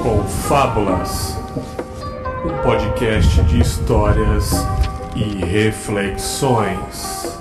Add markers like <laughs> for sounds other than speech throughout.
Confábulas, um podcast de histórias e reflexões.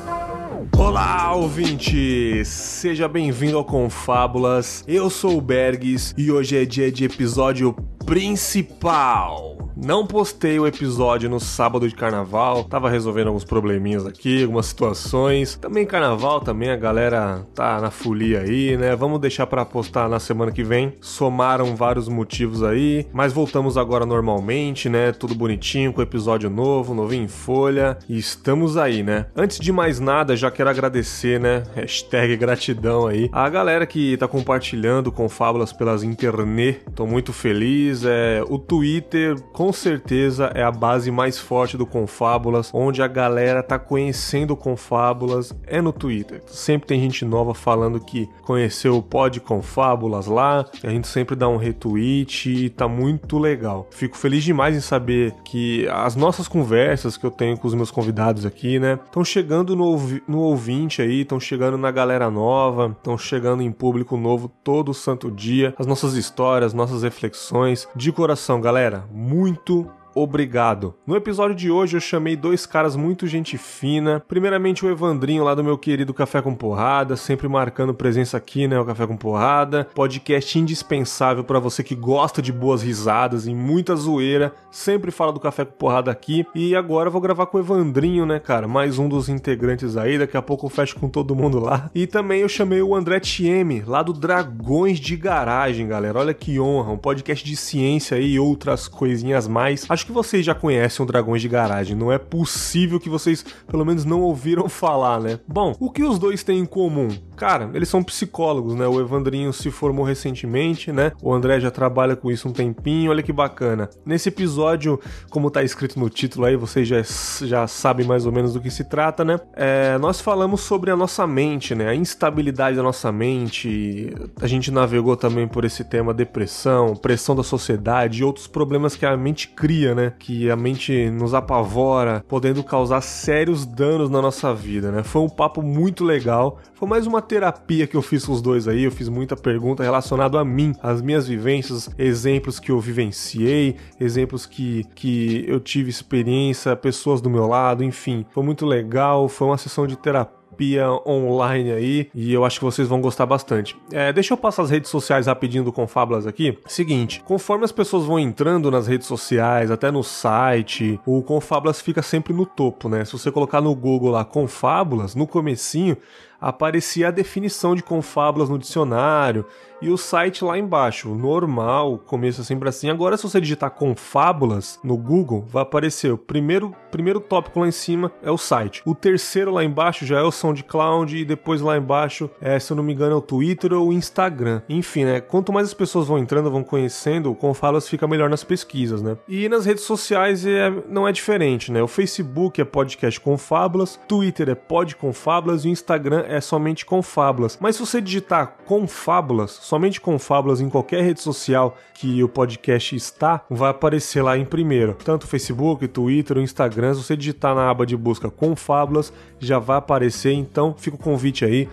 Olá, ouvinte! Seja bem-vindo ao Confábulas. Eu sou o Bergs e hoje é dia de episódio principal. Não postei o episódio no sábado de carnaval, tava resolvendo alguns probleminhas aqui, algumas situações. Também carnaval, também a galera tá na folia aí, né? Vamos deixar para postar na semana que vem. Somaram vários motivos aí, mas voltamos agora normalmente, né? Tudo bonitinho, com episódio novo, novinho em folha. E estamos aí, né? Antes de mais nada, já quero agradecer, né? <laughs> Hashtag gratidão aí. A galera que tá compartilhando com fábulas pelas internet. Tô muito feliz. É, o Twitter, com com certeza é a base mais forte do Confábulas, onde a galera tá conhecendo o Confábulas é no Twitter. Sempre tem gente nova falando que conheceu o Pod Confábulas lá, a gente sempre dá um retweet e tá muito legal. Fico feliz demais em saber que as nossas conversas que eu tenho com os meus convidados aqui, né, estão chegando no, no ouvinte aí, estão chegando na galera nova, estão chegando em público novo todo santo dia. As nossas histórias, nossas reflexões. De coração, galera, muito muito obrigado. No episódio de hoje eu chamei dois caras muito gente fina. Primeiramente o Evandrinho lá do meu querido Café com Porrada, sempre marcando presença aqui, né, o Café com Porrada. Podcast indispensável para você que gosta de boas risadas e muita zoeira. Sempre fala do Café com Porrada aqui. E agora eu vou gravar com o Evandrinho, né, cara? Mais um dos integrantes aí. Daqui a pouco eu fecho com todo mundo lá. E também eu chamei o André Tieme, lá do Dragões de Garagem, galera. Olha que honra, um podcast de ciência e outras coisinhas mais. Acho que vocês já conhecem o Dragões de Garagem, não é possível que vocês pelo menos não ouviram falar, né? Bom, o que os dois têm em comum? Cara, eles são psicólogos, né? O Evandrinho se formou recentemente, né? O André já trabalha com isso um tempinho, olha que bacana. Nesse episódio, como tá escrito no título aí, vocês já, já sabem mais ou menos do que se trata, né? É, nós falamos sobre a nossa mente, né? A instabilidade da nossa mente. A gente navegou também por esse tema depressão, pressão da sociedade e outros problemas que a mente cria, né? Que a mente nos apavora, podendo causar sérios danos na nossa vida, né? Foi um papo muito legal. Foi mais uma terapia que eu fiz com os dois aí. Eu fiz muita pergunta relacionada a mim, as minhas vivências, exemplos que eu vivenciei, exemplos que, que eu tive experiência, pessoas do meu lado, enfim. Foi muito legal. Foi uma sessão de terapia terapia online aí e eu acho que vocês vão gostar bastante. É, deixa eu passar as redes sociais rapidinho do Confábulas aqui. Seguinte, conforme as pessoas vão entrando nas redes sociais, até no site, o Confábulas fica sempre no topo, né? Se você colocar no Google lá Confábulas, no comecinho, aparecia a definição de confábulas no dicionário e o site lá embaixo, normal, começa sempre assim. Agora, se você digitar confábulas no Google, vai aparecer o primeiro, primeiro tópico lá em cima é o site. O terceiro lá embaixo já é o SoundCloud e depois lá embaixo, é, se eu não me engano, é o Twitter ou o Instagram. Enfim, né? Quanto mais as pessoas vão entrando, vão conhecendo, o Confábulas fica melhor nas pesquisas, né? E nas redes sociais é, não é diferente, né? O Facebook é podcast Confábulas, Twitter é pod Confábulas e o Instagram é somente Confábulas. Mas se você digitar Confábulas, somente Confábulas em qualquer rede social que o podcast está, vai aparecer lá em primeiro. Tanto Facebook, Twitter, Instagram, se você digitar na aba de busca Confábulas, já vai aparecer. Então fica o convite aí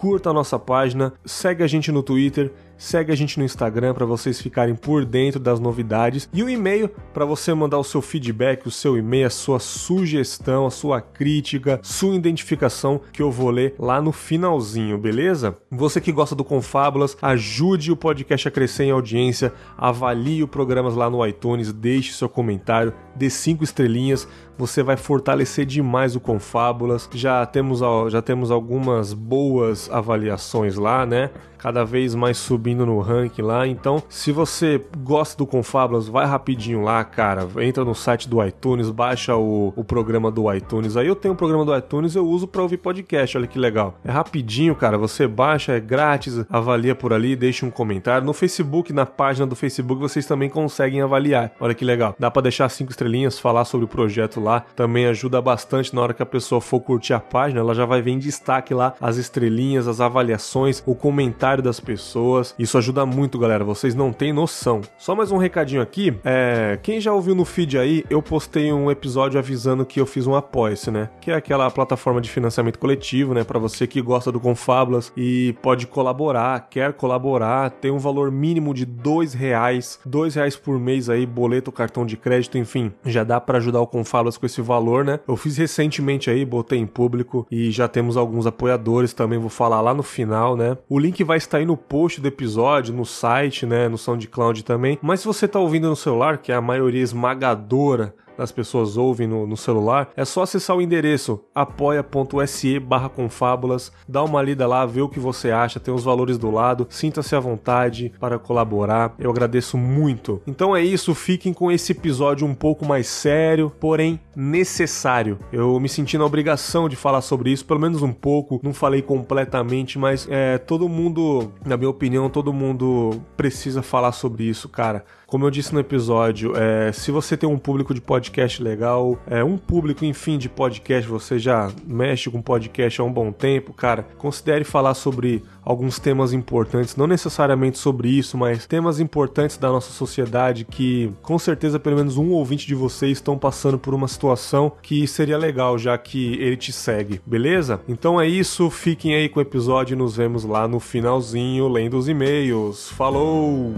curta a nossa página, segue a gente no Twitter Segue a gente no Instagram para vocês ficarem por dentro das novidades e o e-mail para você mandar o seu feedback, o seu e-mail, a sua sugestão, a sua crítica, sua identificação que eu vou ler lá no finalzinho, beleza? Você que gosta do Confábulas, ajude o podcast a crescer em audiência, avalie os programas lá no iTunes, deixe seu comentário, dê cinco estrelinhas, você vai fortalecer demais o Confábulas. Já temos, já temos algumas boas avaliações lá, né? cada vez mais subindo no ranking lá. Então, se você gosta do Confábulas, vai rapidinho lá, cara. Entra no site do iTunes, baixa o, o programa do iTunes. Aí eu tenho o programa do iTunes, eu uso para ouvir podcast. Olha que legal. É rapidinho, cara. Você baixa, é grátis, avalia por ali, deixa um comentário. No Facebook, na página do Facebook, vocês também conseguem avaliar. Olha que legal. Dá para deixar cinco estrelinhas, falar sobre o projeto lá. Também ajuda bastante na hora que a pessoa for curtir a página, ela já vai ver em destaque lá as estrelinhas, as avaliações, o comentário das pessoas Isso ajuda muito, galera. Vocês não têm noção. Só mais um recadinho aqui. É, quem já ouviu no feed aí, eu postei um episódio avisando que eu fiz um apoia-se, né? Que é aquela plataforma de financiamento coletivo, né? Para você que gosta do Confábulas e pode colaborar, quer colaborar, tem um valor mínimo de dois reais, dois reais por mês aí, boleto, cartão de crédito, enfim, já dá para ajudar o Confábulas com esse valor, né? Eu fiz recentemente aí, botei em público e já temos alguns apoiadores também, vou falar lá no final, né? O link vai estar aí no post do episódio, no site, né? No SoundCloud também. Mas se você tá ouvindo no celular, que é a maioria esmagadora as pessoas ouvem no, no, celular, é só acessar o endereço apoia.se barra confábulas, dá uma lida lá, ver o que você acha, tem os valores do lado, sinta-se à vontade para colaborar, eu agradeço muito. Então é isso, fiquem com esse episódio um pouco mais sério, porém necessário. Eu me senti na obrigação de falar sobre isso, pelo menos um pouco, não falei completamente, mas é, todo mundo, na minha opinião, todo mundo precisa falar sobre isso, cara. Como eu disse no episódio, é, se você tem um público de podcast legal, é um público, enfim, de podcast, você já mexe com podcast há um bom tempo, cara, considere falar sobre alguns temas importantes, não necessariamente sobre isso, mas temas importantes da nossa sociedade que, com certeza, pelo menos um ouvinte de vocês estão passando por uma situação que seria legal, já que ele te segue, beleza? Então é isso, fiquem aí com o episódio e nos vemos lá no finalzinho lendo os e-mails. Falou!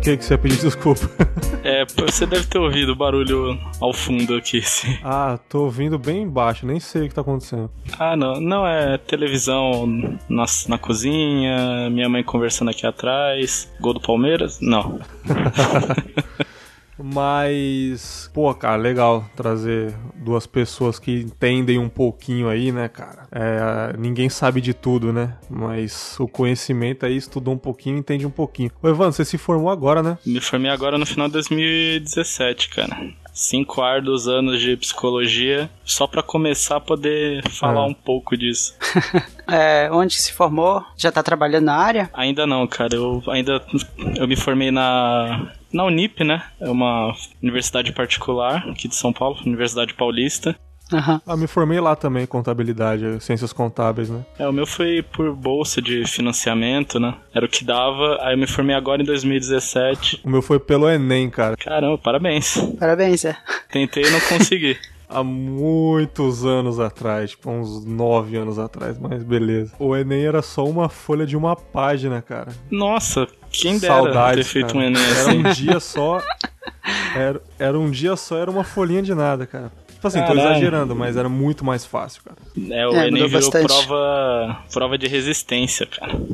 Que, que você pediu desculpa? É, você deve ter ouvido o barulho ao fundo aqui. Sim. Ah, tô ouvindo bem baixo, nem sei o que tá acontecendo. Ah, não. Não, é televisão na, na cozinha, minha mãe conversando aqui atrás. Gol do Palmeiras? Não. <laughs> Mas, pô, cara, legal trazer duas pessoas que entendem um pouquinho aí, né, cara? É, ninguém sabe de tudo, né? Mas o conhecimento aí estudou um pouquinho entende um pouquinho. Ô, Evandro, você se formou agora, né? Me formei agora no final de 2017, cara cinco árduos anos de psicologia só para começar a poder falar é. um pouco disso. <laughs> é, onde se formou? Já tá trabalhando na área? Ainda não, cara. Eu ainda eu me formei na na Unip, né? É uma universidade particular aqui de São Paulo, Universidade Paulista. Uhum. Ah, me formei lá também, contabilidade, ciências contábeis, né? É, o meu foi por bolsa de financiamento, né? Era o que dava, aí eu me formei agora em 2017. O meu foi pelo Enem, cara. Caramba, parabéns. Parabéns, é. Tentei e não consegui. <laughs> há muitos anos atrás, tipo uns nove anos atrás, mas beleza. O Enem era só uma folha de uma página, cara. Nossa, quem dera Saudades, ter feito cara. um Enem assim. Era um dia só. Era, era um dia só, era uma folhinha de nada, cara. Tipo assim, Caralho. tô exagerando, mas era muito mais fácil, cara. É, o é, Enem virou prova, prova de resistência, cara. <laughs>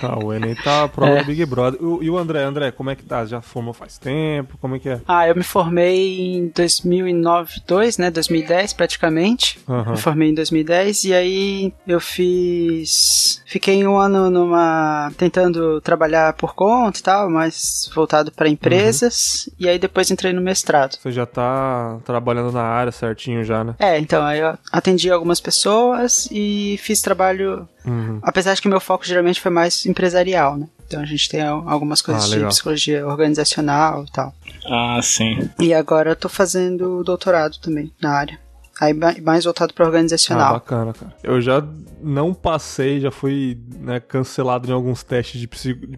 Tá, o Enem tá a prova é. do Big Brother. E o André, André, como é que tá? Já formou faz tempo? Como é que é? Ah, eu me formei em 2009, 2, né? 2010 praticamente. Uhum. Me formei em 2010 e aí eu fiz... Fiquei um ano numa... tentando trabalhar por conta e tal, mas voltado para empresas. Uhum. E aí depois entrei no mestrado. Você já tá trabalhando na área certinho já, né? É, então, aí eu atendi algumas pessoas e fiz trabalho. Uhum. Apesar de que meu foco geralmente foi mais empresarial, né? Então a gente tem algumas coisas ah, de psicologia organizacional e tal. Ah, sim. E agora eu tô fazendo doutorado também na área. Aí mais voltado para organizacional. Ah, bacana, cara. Eu já não passei, já fui né, cancelado em alguns testes de,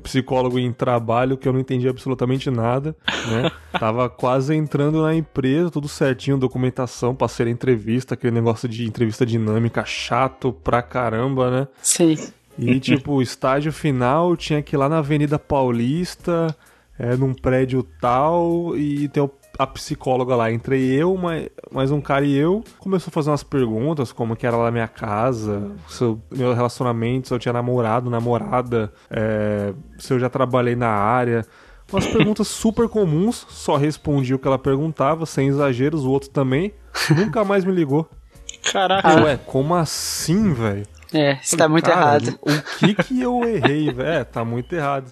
psicólogo em trabalho que eu não entendi absolutamente nada, né? <laughs> Tava quase entrando na empresa, tudo certinho, documentação, passei a entrevista, aquele negócio de entrevista dinâmica chato pra caramba, né? Sim. E tipo, o <laughs> estágio final tinha que ir lá na Avenida Paulista, é, num prédio tal, e ter o a psicóloga lá. Entrei eu, mais, mais um cara e eu. Começou a fazer umas perguntas, como que era lá minha casa, se eu, meu relacionamento, se eu tinha namorado, namorada, é, se eu já trabalhei na área. Umas <laughs> perguntas super comuns, só respondi o que ela perguntava, sem exageros, o outro também. Nunca mais me ligou. Caraca. Ué, como assim, velho? É, isso tá muito errado. O que que eu errei, velho? É, tá muito errado.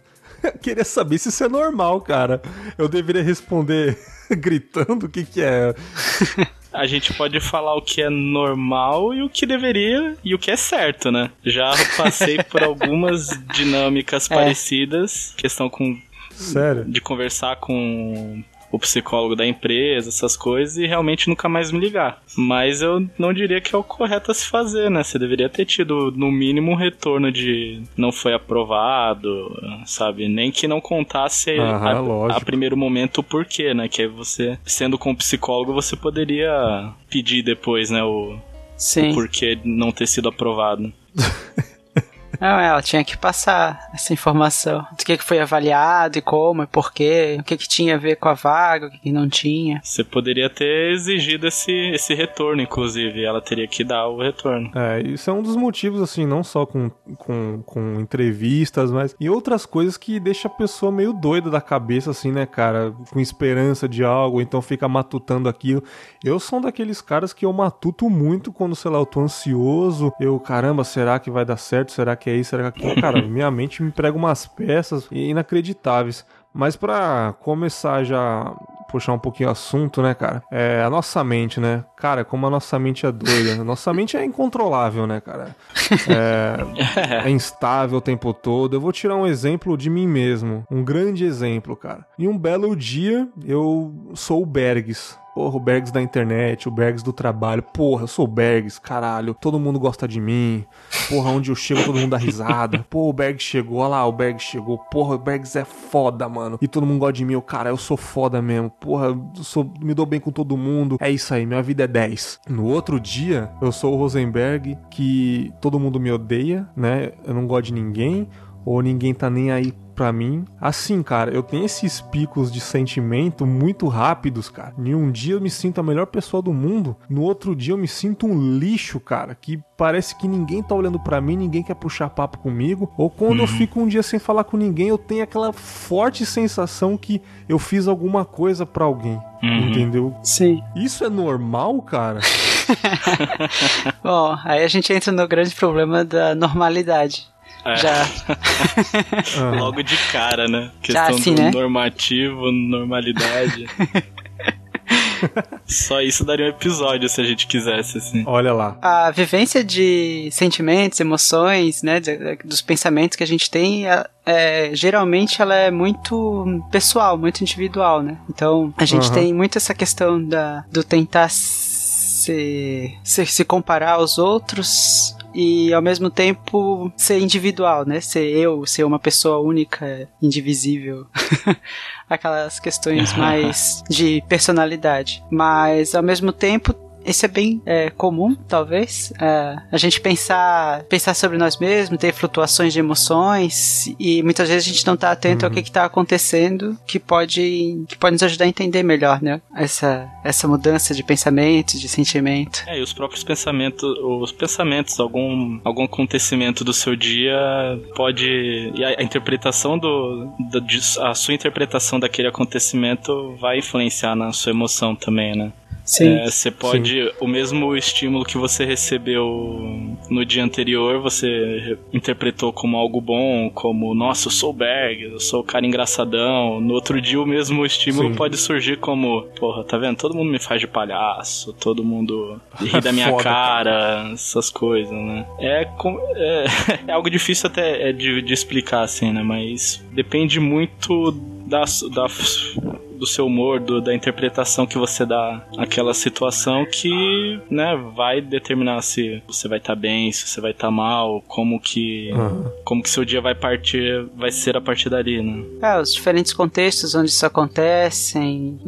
<laughs> queria saber se isso é normal, cara. Eu deveria responder <laughs> gritando o que que é. <laughs> a gente pode falar o que é normal e o que deveria e o que é certo, né? Já passei por algumas dinâmicas é. parecidas, questão com Sério? De conversar com o psicólogo da empresa, essas coisas, e realmente nunca mais me ligar. Mas eu não diria que é o correto a se fazer, né? Você deveria ter tido, no mínimo, um retorno de não foi aprovado, sabe? Nem que não contasse Aham, a, a, primeiro momento o porquê, né? Que você, sendo com o psicólogo, você poderia pedir depois, né? O, Sim. o porquê não ter sido aprovado. <laughs> Não, ela tinha que passar essa informação do que foi avaliado e como e porquê, o que, que tinha a ver com a vaga, o que, que não tinha. Você poderia ter exigido esse, esse retorno, inclusive, ela teria que dar o retorno. É, isso é um dos motivos, assim, não só com, com, com entrevistas, mas e outras coisas que deixa a pessoa meio doida da cabeça, assim, né, cara, com esperança de algo, então fica matutando aquilo. Eu sou um daqueles caras que eu matuto muito quando, sei lá, eu tô ansioso, eu, caramba, será que vai dar certo? Será que que é isso, será que aquilo? Cara, <laughs> minha mente me prega umas peças inacreditáveis. Mas para começar já puxar um pouquinho o assunto, né, cara? É a nossa mente, né? Cara, como a nossa mente é doida. Nossa mente é incontrolável, né, cara? É, é instável o tempo todo. Eu vou tirar um exemplo de mim mesmo. Um grande exemplo, cara. Em um belo dia, eu sou o Bergs Porra, o Bergs da internet, o Bergs do trabalho. Porra, eu sou o Bergs, caralho. Todo mundo gosta de mim. Porra, onde eu chego, todo mundo dá risada. Pô, o Bergs chegou, olha lá, o Bergs chegou. Porra, o Bergs é foda, mano. E todo mundo gosta de mim. Eu, cara, eu sou foda mesmo. Porra, eu sou, me dou bem com todo mundo. É isso aí, minha vida é 10. No outro dia, eu sou o Rosenberg, que todo mundo me odeia, né? Eu não gosto de ninguém. Ou ninguém tá nem aí para mim. Assim, cara, eu tenho esses picos de sentimento muito rápidos, cara. Em um dia eu me sinto a melhor pessoa do mundo, no outro dia eu me sinto um lixo, cara, que parece que ninguém tá olhando para mim, ninguém quer puxar papo comigo. Ou quando uhum. eu fico um dia sem falar com ninguém, eu tenho aquela forte sensação que eu fiz alguma coisa para alguém. Uhum. Entendeu? Sim. Isso é normal, cara? <laughs> Bom, aí a gente entra no grande problema da normalidade. É. Já. <laughs> Logo de cara, né? Questão assim, do né? normativo, normalidade. <laughs> Só isso daria um episódio se a gente quisesse, assim. Olha lá. A vivência de sentimentos, emoções, né, de, dos pensamentos que a gente tem, é, é, geralmente ela é muito pessoal, muito individual, né? Então a gente uhum. tem muito essa questão da, do tentar se, se, se comparar aos outros e ao mesmo tempo ser individual, né? Ser eu, ser uma pessoa única, indivisível. <laughs> Aquelas questões <laughs> mais de personalidade. Mas ao mesmo tempo isso é bem é, comum, talvez. É, a gente pensar, pensar sobre nós mesmos, ter flutuações de emoções e muitas vezes a gente não está atento uhum. ao que está acontecendo, que pode, que pode nos ajudar a entender melhor, né? Essa, essa mudança de pensamento, de sentimento. É, e os próprios pensamentos, os pensamentos, algum, algum acontecimento do seu dia pode. E a, a interpretação do. do a sua interpretação daquele acontecimento vai influenciar na sua emoção também, né? Sim. É, você pode. Sim. O mesmo estímulo que você recebeu no dia anterior, você interpretou como algo bom, como, nossa, eu sou o Berg, eu sou o cara engraçadão. No outro dia, o mesmo estímulo Sim. pode surgir como, porra, tá vendo? Todo mundo me faz de palhaço, todo mundo <laughs> ri da minha Foda, cara, cara, essas coisas, né? É, é, <laughs> é algo difícil até é de, de explicar, assim, né? Mas depende muito da, da do seu humor, do, da interpretação que você dá àquela situação que, né, vai determinar se você vai estar tá bem, se você vai estar tá mal, como que uhum. como que seu dia vai partir, vai ser a partir dali, né? É, os diferentes contextos onde isso acontece,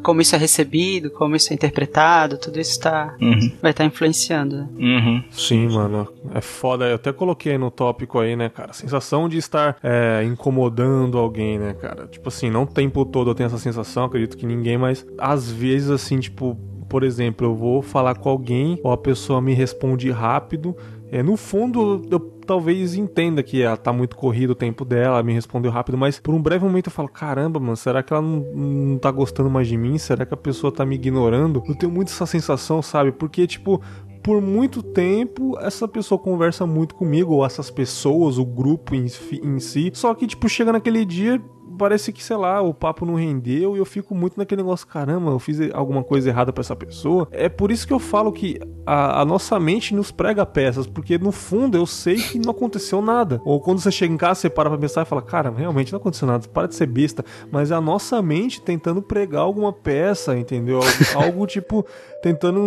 como isso é recebido, como isso é interpretado, tudo isso tá, uhum. vai estar tá influenciando. Né? Uhum. Sim, mano, é foda. Eu até coloquei no tópico aí, né, cara, a sensação de estar é, incomodando alguém, né, cara? Tipo assim, não tempo todo eu tenho essa sensação, acredito que ninguém, mas às vezes, assim, tipo, por exemplo, eu vou falar com alguém ou a pessoa me responde rápido. É, no fundo, eu talvez entenda que ela tá muito corrido o tempo dela, me respondeu rápido, mas por um breve momento eu falo: caramba, mano, será que ela não, não tá gostando mais de mim? Será que a pessoa tá me ignorando? Eu tenho muito essa sensação, sabe? Porque, tipo, por muito tempo essa pessoa conversa muito comigo, ou essas pessoas, o grupo em, em si, só que, tipo, chega naquele dia parece que, sei lá, o papo não rendeu e eu fico muito naquele negócio, caramba, eu fiz alguma coisa errada para essa pessoa. É por isso que eu falo que a, a, nossa mente nos prega peças, porque no fundo eu sei que não aconteceu nada. Ou quando você chega em casa, você para pra pensar e fala, cara, realmente não aconteceu nada, para de ser besta. Mas é a nossa mente tentando pregar alguma peça, entendeu? Algo, <laughs> algo tipo, tentando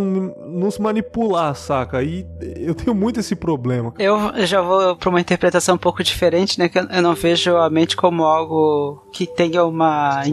nos manipular, saca? E eu tenho muito esse problema. Eu já vou pra uma interpretação um pouco diferente, né? Que eu não vejo a mente como algo que tenha uma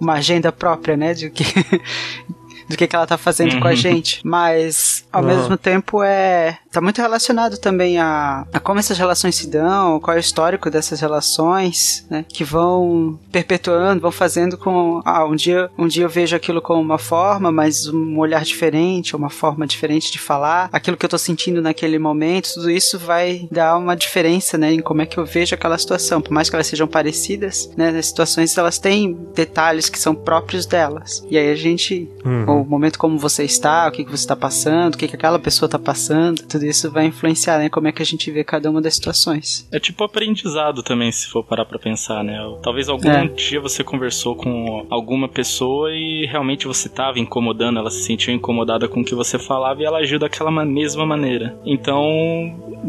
uma agenda própria, né? De que <laughs> do que, que ela tá fazendo uhum. com a uhum. gente. Mas, ao uhum. mesmo tempo, é. Tá muito relacionado também a, a como essas relações se dão, qual é o histórico dessas relações, né? Que vão perpetuando, vão fazendo com. Ah, um dia, um dia eu vejo aquilo como uma forma, mas um olhar diferente, uma forma diferente de falar, aquilo que eu tô sentindo naquele momento, tudo isso vai dar uma diferença, né? Em como é que eu vejo aquela situação. Por mais que elas sejam parecidas, né? As situações elas têm detalhes que são próprios delas. E aí a gente. Uhum o momento como você está, o que, que você está passando, o que, que aquela pessoa está passando, tudo isso vai influenciar, né? Como é que a gente vê cada uma das situações. É tipo aprendizado também, se for parar pra pensar, né? Talvez algum é. dia você conversou com alguma pessoa e realmente você estava incomodando, ela se sentiu incomodada com o que você falava e ela agiu daquela mesma maneira. Então,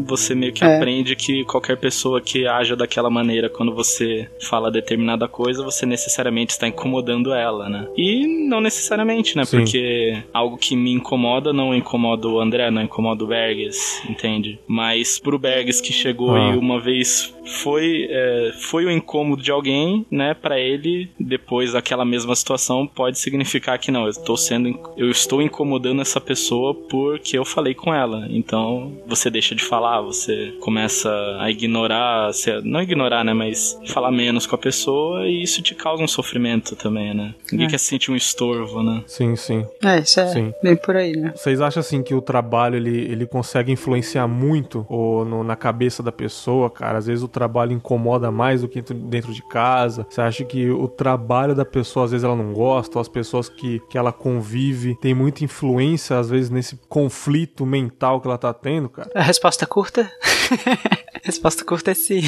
você meio que é. aprende que qualquer pessoa que haja daquela maneira quando você fala determinada coisa, você necessariamente está incomodando ela, né? E não necessariamente, né? Sim. Porque algo que me incomoda não incomoda o André, não incomoda o Berges, entende? Mas pro Berges que chegou ah. e uma vez foi é, foi o incômodo de alguém, né? Para ele, depois daquela mesma situação, pode significar que não, eu estou sendo, eu estou incomodando essa pessoa porque eu falei com ela. Então você deixa de falar, você começa a ignorar, não ignorar, né? Mas falar menos com a pessoa e isso te causa um sofrimento também, né? Ninguém é. quer sentir um estorvo, né? Sim, sim. É, isso é sim. bem por aí, né? Vocês acham assim que o trabalho ele, ele consegue influenciar muito ou no, na cabeça da pessoa, cara? Às vezes o trabalho incomoda mais do que dentro de casa? Você acha que o trabalho da pessoa, às vezes, ela não gosta? Ou as pessoas que, que ela convive tem muita influência, às vezes, nesse conflito mental que ela tá tendo, cara? A resposta curta? <laughs> a resposta curta é sim.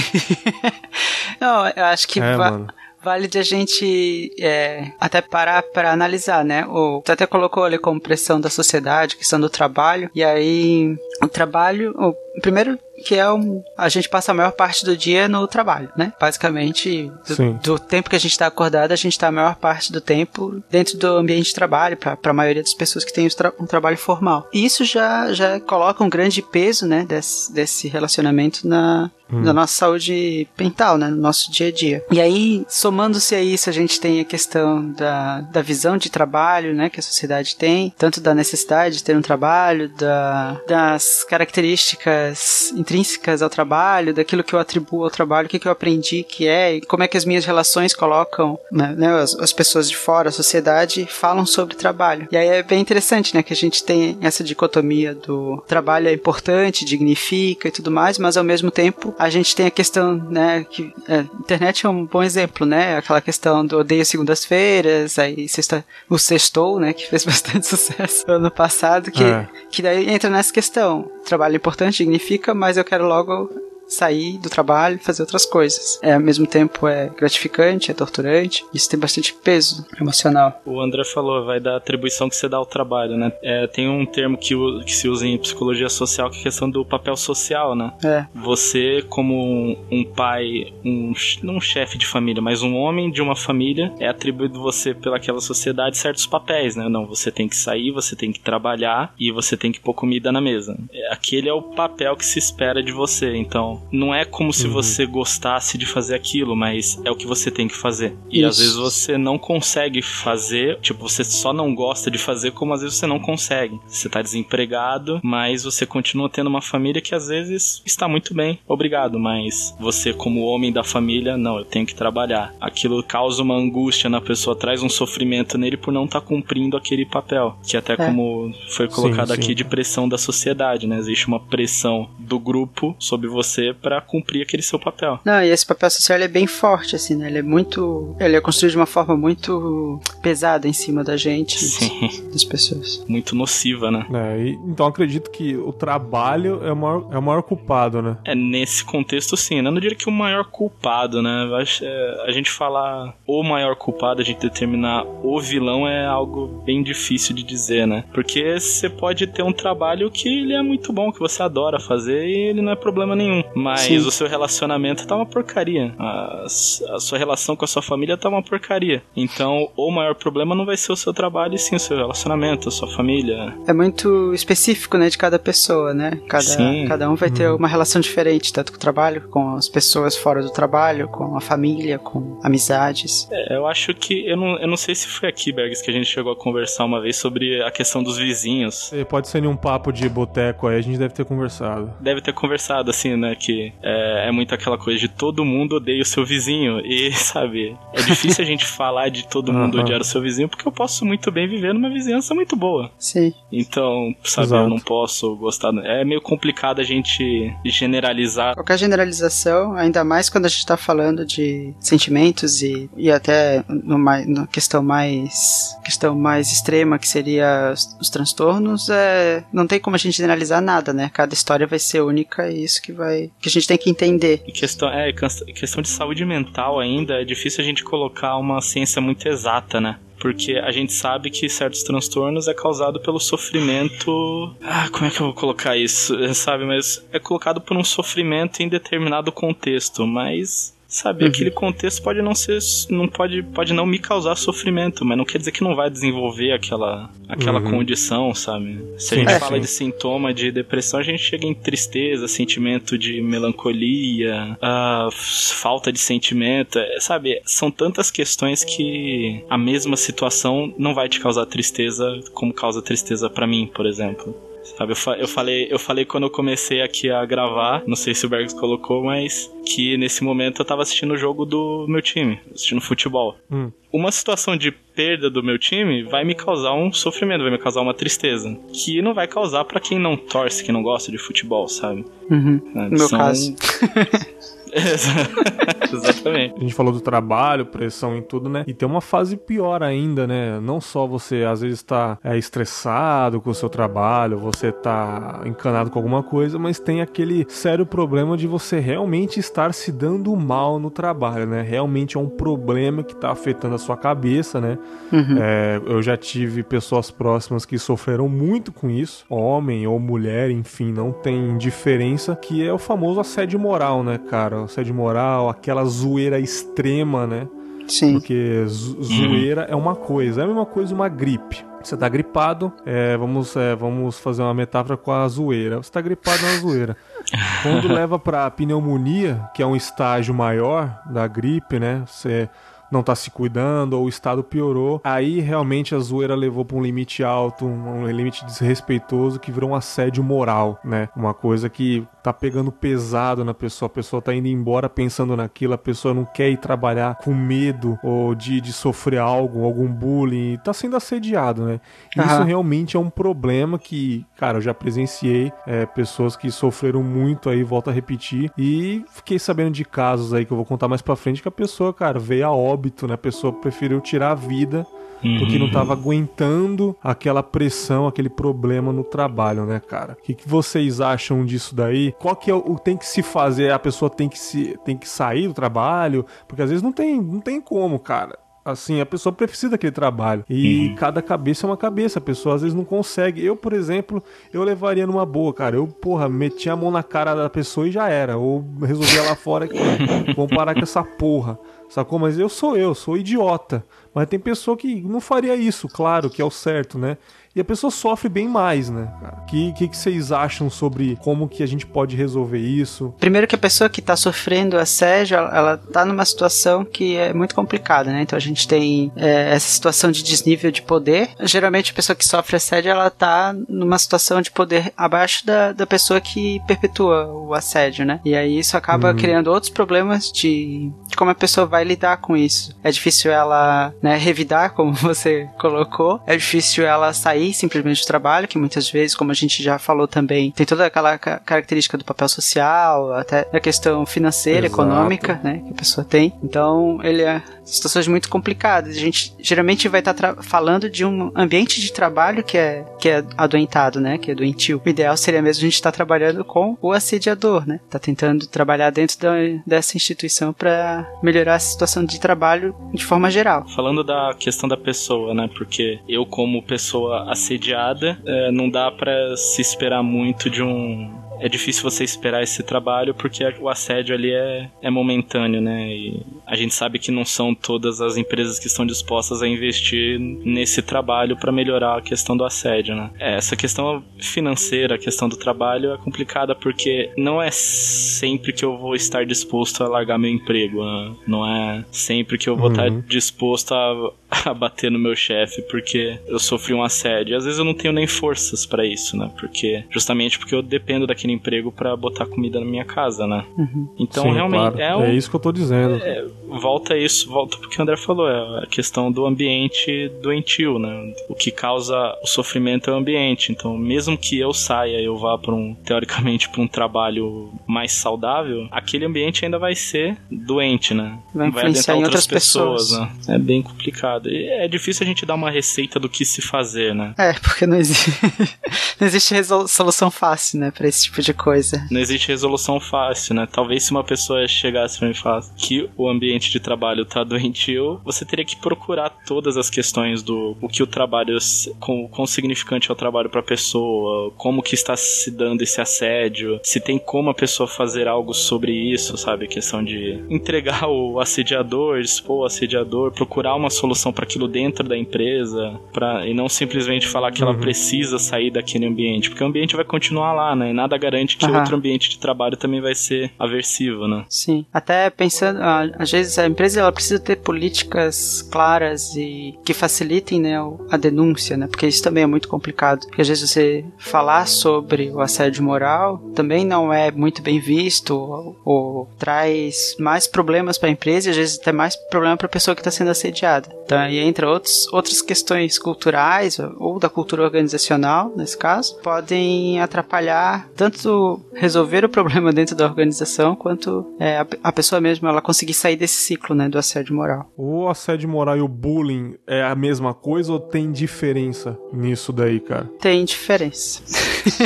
<laughs> não, eu acho que. É, mano vale de a gente é, até parar para analisar, né? O, tu até colocou ali como pressão da sociedade, questão do trabalho, e aí o trabalho, o, primeiro que é um, a gente passa a maior parte do dia no trabalho, né? Basicamente, do, do tempo que a gente está acordado, a gente está a maior parte do tempo dentro do ambiente de trabalho, para a maioria das pessoas que têm um trabalho formal. E isso já, já coloca um grande peso, né, desse, desse relacionamento na, hum. na nossa saúde mental, né, no nosso dia a dia. E aí, somando-se a isso, a gente tem a questão da, da visão de trabalho, né, que a sociedade tem, tanto da necessidade de ter um trabalho, da, das características intrínsecas ao trabalho, daquilo que eu atribuo ao trabalho, o que, que eu aprendi que é, e como é que as minhas relações colocam, né, né, as, as, pessoas de fora, a sociedade, falam sobre trabalho. E aí é bem interessante, né, que a gente tem essa dicotomia do trabalho é importante, dignifica e tudo mais, mas ao mesmo tempo a gente tem a questão, né, que é, internet é um bom exemplo, né, aquela questão do odeio segundas-feiras, aí sexta, o sextou, né, que fez <laughs> bastante sucesso ano passado, que, é. que daí entra nessa questão. Trabalho importante, significa, mas eu quero logo sair do trabalho e fazer outras coisas. É, ao mesmo tempo é gratificante, é torturante, isso tem bastante peso emocional. O André falou, vai da atribuição que você dá ao trabalho, né? É, tem um termo que, que, se usa em psicologia social que é a questão do papel social, né? É. Você, como um, um pai, um, não um chefe de família, mas um homem de uma família, é atribuído você pelaquela sociedade certos papéis, né? Não, você tem que sair, você tem que trabalhar e você tem que pôr comida na mesa. É, aquele é o papel que se espera de você, então não é como se uhum. você gostasse de fazer aquilo, mas é o que você tem que fazer. E Isso. às vezes você não consegue fazer, tipo, você só não gosta de fazer, como às vezes você não consegue. Você tá desempregado, mas você continua tendo uma família que às vezes está muito bem, obrigado, mas você, como homem da família, não, eu tenho que trabalhar. Aquilo causa uma angústia na pessoa, traz um sofrimento nele por não estar tá cumprindo aquele papel, que até é. como foi colocado sim, sim. aqui de pressão da sociedade, né? Existe uma pressão do grupo sobre você para cumprir aquele seu papel. Não, e esse papel social é bem forte, assim, né? Ele é muito. Ele é construído de uma forma muito pesada em cima da gente, Sim. das pessoas. Muito nociva, né? É, e, então acredito que o trabalho é o, maior, é o maior culpado, né? É, nesse contexto, sim. Né? Eu não diria que o maior culpado, né? É, a gente falar o maior culpado, a gente determinar o vilão é algo bem difícil de dizer, né? Porque você pode ter um trabalho que ele é muito bom, que você adora fazer e ele não é problema nenhum. Mas sim. o seu relacionamento tá uma porcaria. A, a sua relação com a sua família tá uma porcaria. Então, o maior problema não vai ser o seu trabalho, e sim o seu relacionamento, a sua família. É muito específico, né, de cada pessoa, né? Cada, cada um vai ter uhum. uma relação diferente, tanto com o trabalho, com as pessoas fora do trabalho, com a família, com amizades. É, eu acho que. Eu não, eu não sei se foi aqui, Bergs, que a gente chegou a conversar uma vez sobre a questão dos vizinhos. Pode ser em um papo de boteco aí, a gente deve ter conversado. Deve ter conversado, assim, né? Que é, é muito aquela coisa de todo mundo odeia o seu vizinho. E, <laughs> sabe, é difícil a gente falar de todo mundo uhum. odiar o seu vizinho, porque eu posso muito bem viver numa vizinhança muito boa. Sim. Então, sabe, Exato. eu não posso gostar. É meio complicado a gente generalizar. Qualquer generalização, ainda mais quando a gente tá falando de sentimentos e, e até numa, numa questão mais questão mais extrema, que seria os, os transtornos, é, não tem como a gente generalizar nada, né? Cada história vai ser única e isso que vai que a gente tem que entender. E questão, é, questão de saúde mental ainda, é difícil a gente colocar uma ciência muito exata, né? porque a gente sabe que certos transtornos é causado pelo sofrimento. Ah, como é que eu vou colocar isso? <laughs> Sabe, mas é colocado por um sofrimento em determinado contexto, mas Sabe, uhum. aquele contexto pode não ser. não pode, pode não me causar sofrimento, mas não quer dizer que não vai desenvolver aquela, aquela uhum. condição, sabe? Se a gente é, fala sim. de sintoma de depressão, a gente chega em tristeza, sentimento de melancolia, uh, falta de sentimento, é, sabe? São tantas questões que a mesma situação não vai te causar tristeza como causa tristeza para mim, por exemplo. Sabe, eu, fa eu, falei, eu falei quando eu comecei aqui a gravar, não sei se o Bergs colocou, mas que nesse momento eu tava assistindo o jogo do meu time, assistindo futebol. Hum. Uma situação de perda do meu time vai me causar um sofrimento, vai me causar uma tristeza. Que não vai causar para quem não torce, quem não gosta de futebol, sabe? Uhum. No meu caso. <laughs> <laughs> Exatamente. A gente falou do trabalho, pressão em tudo, né? E tem uma fase pior ainda, né? Não só você às vezes tá é, estressado com o seu trabalho, você tá encanado com alguma coisa, mas tem aquele sério problema de você realmente estar se dando mal no trabalho, né? Realmente é um problema que tá afetando a sua cabeça, né? Uhum. É, eu já tive pessoas próximas que sofreram muito com isso, homem ou mulher, enfim, não tem diferença, que é o famoso assédio moral, né, cara? Assédio moral, aquela zoeira extrema, né? Sim. Porque zoeira é uma coisa, é a mesma coisa uma gripe. Você tá gripado, é, vamos, é, vamos fazer uma metáfora com a zoeira. Você tá gripado na zoeira. <laughs> Quando leva pra pneumonia, que é um estágio maior da gripe, né? Você não tá se cuidando ou o estado piorou, aí realmente a zoeira levou para um limite alto, um limite desrespeitoso que virou um assédio moral, né? Uma coisa que tá pegando pesado na pessoa, a pessoa tá indo embora pensando naquilo, a pessoa não quer ir trabalhar com medo ou de, de sofrer algo, algum bullying, tá sendo assediado, né? Uhum. Isso realmente é um problema que, cara, eu já presenciei é, pessoas que sofreram muito aí, volto a repetir, e fiquei sabendo de casos aí que eu vou contar mais pra frente que a pessoa, cara, veio a óbito, né? A pessoa preferiu tirar a vida uhum. porque não estava aguentando aquela pressão, aquele problema no trabalho, né, cara? O que, que vocês acham disso daí? Qual que é o, o tem que se fazer? A pessoa tem que se tem que sair do trabalho? Porque às vezes não tem, não tem como, cara. Assim, a pessoa precisa daquele trabalho. E uhum. cada cabeça é uma cabeça. A pessoa às vezes não consegue. Eu, por exemplo, eu levaria numa boa, cara. Eu, porra, metia a mão na cara da pessoa e já era. Ou resolvia lá fora que <laughs> vamos parar com essa porra. Sacou? Mas eu sou eu, sou idiota. Mas tem pessoa que não faria isso, claro, que é o certo, né? E a pessoa sofre bem mais, né? O que, que, que, vocês acham sobre como que a gente pode resolver isso? Primeiro que a pessoa que está sofrendo assédio, ela está numa situação que é muito complicada, né? Então a gente tem é, essa situação de desnível de poder. Geralmente a pessoa que sofre assédio, ela está numa situação de poder abaixo da, da pessoa que perpetua o assédio, né? E aí isso acaba uhum. criando outros problemas de, de como a pessoa vai lidar com isso. É difícil ela né, revidar, como <laughs> você colocou. É difícil ela sair sair simplesmente do trabalho, que muitas vezes, como a gente já falou também, tem toda aquela característica do papel social, até a questão financeira, Exato. econômica, né, que a pessoa tem. Então, ele é situações muito complicadas. A gente geralmente vai estar tá falando de um ambiente de trabalho que é, que é adoentado, né? Que é doentio. O ideal seria mesmo a gente estar tá trabalhando com o assediador, né? Tá tentando trabalhar dentro da, dessa instituição para melhorar a situação de trabalho de forma geral. Falando da questão da pessoa, né? Porque eu, como pessoa assediada, é, não dá para se esperar muito de um é difícil você esperar esse trabalho porque o assédio ali é, é momentâneo, né? E a gente sabe que não são todas as empresas que estão dispostas a investir nesse trabalho para melhorar a questão do assédio, né? É, essa questão financeira, a questão do trabalho é complicada porque não é sempre que eu vou estar disposto a largar meu emprego, né? não é sempre que eu vou uhum. estar disposto a, a bater no meu chefe porque eu sofri um assédio. Às vezes eu não tenho nem forças para isso, né? Porque justamente porque eu dependo daquele aquele emprego para botar comida na minha casa, né? Uhum. Então, Sim, realmente. Claro. É, um, é, isso que eu tô dizendo. É, volta isso, volta porque o André falou, é a questão do ambiente doentio, né? O que causa o sofrimento é o ambiente. Então, mesmo que eu saia, eu vá para um, teoricamente, para um trabalho mais saudável, aquele ambiente ainda vai ser doente, né? Vai influenciar vai em outras pessoas, pessoas, né? É bem complicado. E é difícil a gente dar uma receita do que se fazer, né? É, porque não existe, <laughs> não existe solução fácil, né, para esse tipo tipo de coisa. Não existe resolução fácil, né? Talvez se uma pessoa chegasse pra mim e falasse que o ambiente de trabalho tá doentio, você teria que procurar todas as questões do o que o trabalho, com quão significante é o trabalho pra pessoa, como que está se dando esse assédio, se tem como a pessoa fazer algo sobre isso, sabe? A questão de entregar o assediador, expor o assediador, procurar uma solução para aquilo dentro da empresa, pra, e não simplesmente falar que uhum. ela precisa sair daquele ambiente, porque o ambiente vai continuar lá, né? E nada garante que uhum. outro ambiente de trabalho também vai ser aversivo, né? Sim. Até pensando, às vezes a empresa ela precisa ter políticas claras e que facilitem, né, a denúncia, né? Porque isso também é muito complicado. Porque às vezes você falar sobre o assédio moral também não é muito bem visto ou, ou traz mais problemas para a empresa e às vezes até mais problema para a pessoa que está sendo assediada. Então aí entra outros, outras questões culturais ou da cultura organizacional, nesse caso, podem atrapalhar tanto tanto resolver o problema dentro da organização, quanto é, a, a, pessoa mesmo ela conseguir sair desse ciclo, né, do assédio moral. O assédio moral e o bullying é a mesma coisa ou tem diferença nisso daí, cara? Tem diferença.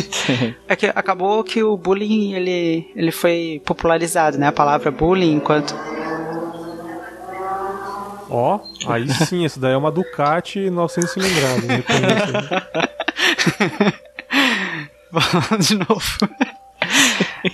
<laughs> é que acabou que o bullying ele, ele foi popularizado, né, a palavra bullying enquanto Ó, oh, aí sim, esse daí é uma Ducati 900 cilindradas. <laughs> <laughs> De novo.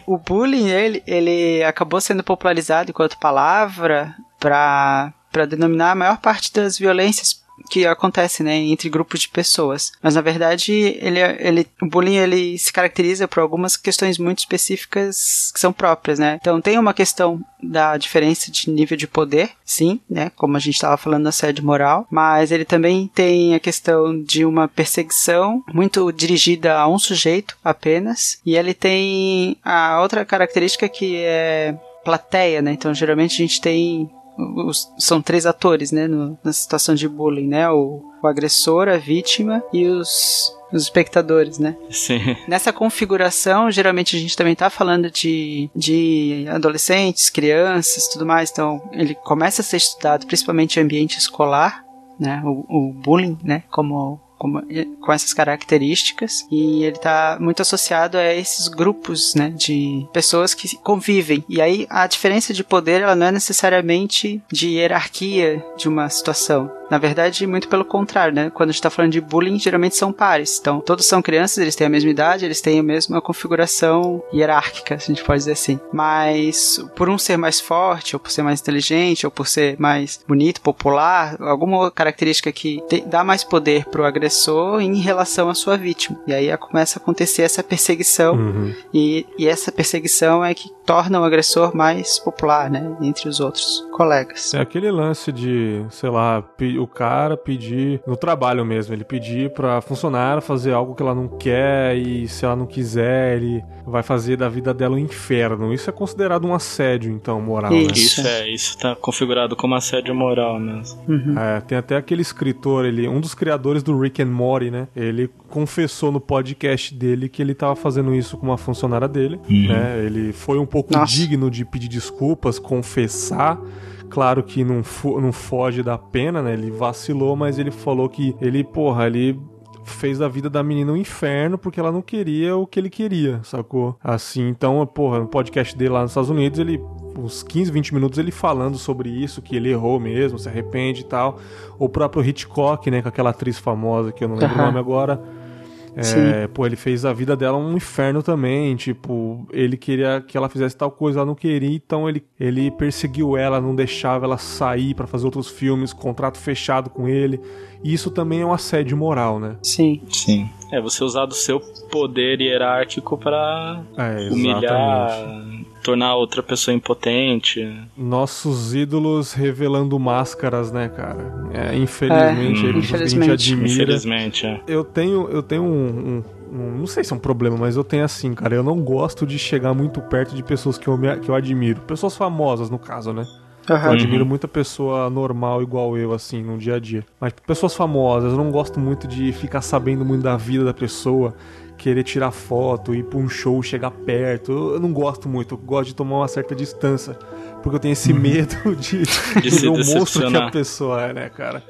o bullying, ele, ele acabou sendo popularizado enquanto palavra para denominar a maior parte das violências que acontece, né, entre grupos de pessoas. Mas na verdade, ele, ele, o bullying ele se caracteriza por algumas questões muito específicas que são próprias, né? Então tem uma questão da diferença de nível de poder, sim, né, como a gente estava falando na sede moral, mas ele também tem a questão de uma perseguição muito dirigida a um sujeito apenas, e ele tem a outra característica que é plateia, né? Então geralmente a gente tem os, são três atores, né, no, na situação de bullying, né, o, o agressor, a vítima e os os espectadores, né? Sim. Nessa configuração, geralmente a gente também tá falando de, de adolescentes, crianças, tudo mais. Então, ele começa a ser estudado principalmente em ambiente escolar, né? O, o bullying, né? Como com, com essas características e ele está muito associado a esses grupos, né, de pessoas que convivem. E aí a diferença de poder ela não é necessariamente de hierarquia de uma situação. Na verdade, muito pelo contrário, né? Quando a gente está falando de bullying, geralmente são pares. Então, todos são crianças, eles têm a mesma idade, eles têm a mesma configuração hierárquica, se a gente pode dizer assim. Mas, por um ser mais forte, ou por ser mais inteligente, ou por ser mais bonito, popular, alguma característica que dá mais poder pro agressor em relação à sua vítima. E aí começa a acontecer essa perseguição, uhum. e, e essa perseguição é que torna o agressor mais popular, né? Entre os outros colegas. É aquele lance de, sei lá, o cara pedir no trabalho mesmo, ele pedir pra funcionária fazer algo que ela não quer e se ela não quiser, ele vai fazer da vida dela um inferno. Isso é considerado um assédio, então, moral, isso. né? Isso é, isso tá configurado como assédio moral mesmo. Uhum. É, tem até aquele escritor, ele, um dos criadores do Rick and Morty, né? Ele confessou no podcast dele que ele tava fazendo isso com uma funcionária dele, uhum. né? Ele foi um pouco Nossa. digno de pedir desculpas, confessar Claro que não, não foge da pena, né? Ele vacilou, mas ele falou que ele, porra, ele fez da vida da menina um inferno porque ela não queria o que ele queria, sacou? Assim, então, porra, no podcast dele lá nos Estados Unidos, ele uns 15, 20 minutos ele falando sobre isso, que ele errou mesmo, se arrepende e tal. O próprio Hitchcock, né, com aquela atriz famosa que eu não lembro uhum. o nome agora, é, pô, ele fez a vida dela um inferno também. Tipo, ele queria que ela fizesse tal coisa, ela não queria, então ele, ele perseguiu ela, não deixava ela sair para fazer outros filmes, contrato fechado com ele. E isso também é um assédio moral, né? Sim. Sim. É, você usar do seu poder hierárquico para é, humilhar, tornar outra pessoa impotente. Nossos ídolos revelando máscaras, né, cara? É, infelizmente, é, eles infelizmente. a gente admira. Infelizmente, é. Eu tenho, eu tenho um, um, um, não sei se é um problema, mas eu tenho assim, cara. Eu não gosto de chegar muito perto de pessoas que eu, me, que eu admiro. Pessoas famosas, no caso, né? Uhum. Eu admiro muita pessoa normal igual eu, assim, no dia a dia. Mas pessoas famosas, eu não gosto muito de ficar sabendo muito da vida da pessoa, querer tirar foto, ir pra um show, chegar perto. Eu não gosto muito, eu gosto de tomar uma certa distância. Porque eu tenho esse uhum. medo <laughs> de, de ver o monstro que a pessoa é, né, cara?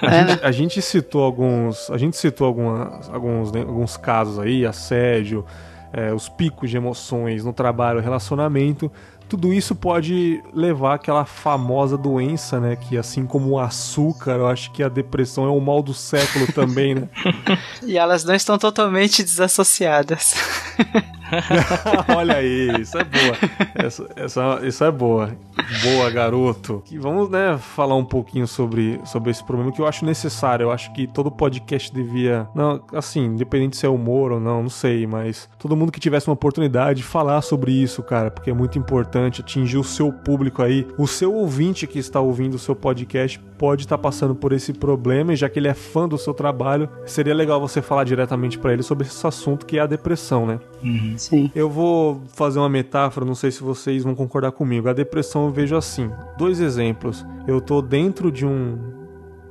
A, é, gente, né? a gente citou alguns. A gente citou algumas, alguns, né, alguns casos aí, assédio, é, os picos de emoções no trabalho, relacionamento tudo isso pode levar àquela famosa doença, né? Que assim como o açúcar, eu acho que a depressão é o mal do século também, né? <laughs> e elas não estão totalmente desassociadas. <laughs> <laughs> Olha aí, isso é boa. Essa, essa, isso é boa. Boa, garoto. E vamos, né, falar um pouquinho sobre, sobre esse problema que eu acho necessário. Eu acho que todo podcast devia. Não, assim, independente se é humor ou não, não sei, mas todo mundo que tivesse uma oportunidade de falar sobre isso, cara, porque é muito importante atingir o seu público aí. O seu ouvinte que está ouvindo o seu podcast pode estar passando por esse problema e já que ele é fã do seu trabalho, seria legal você falar diretamente para ele sobre esse assunto que é a depressão, né? Uhum. Sim. Eu vou fazer uma metáfora, não sei se vocês vão concordar comigo. A depressão eu vejo assim. Dois exemplos. Eu tô dentro de um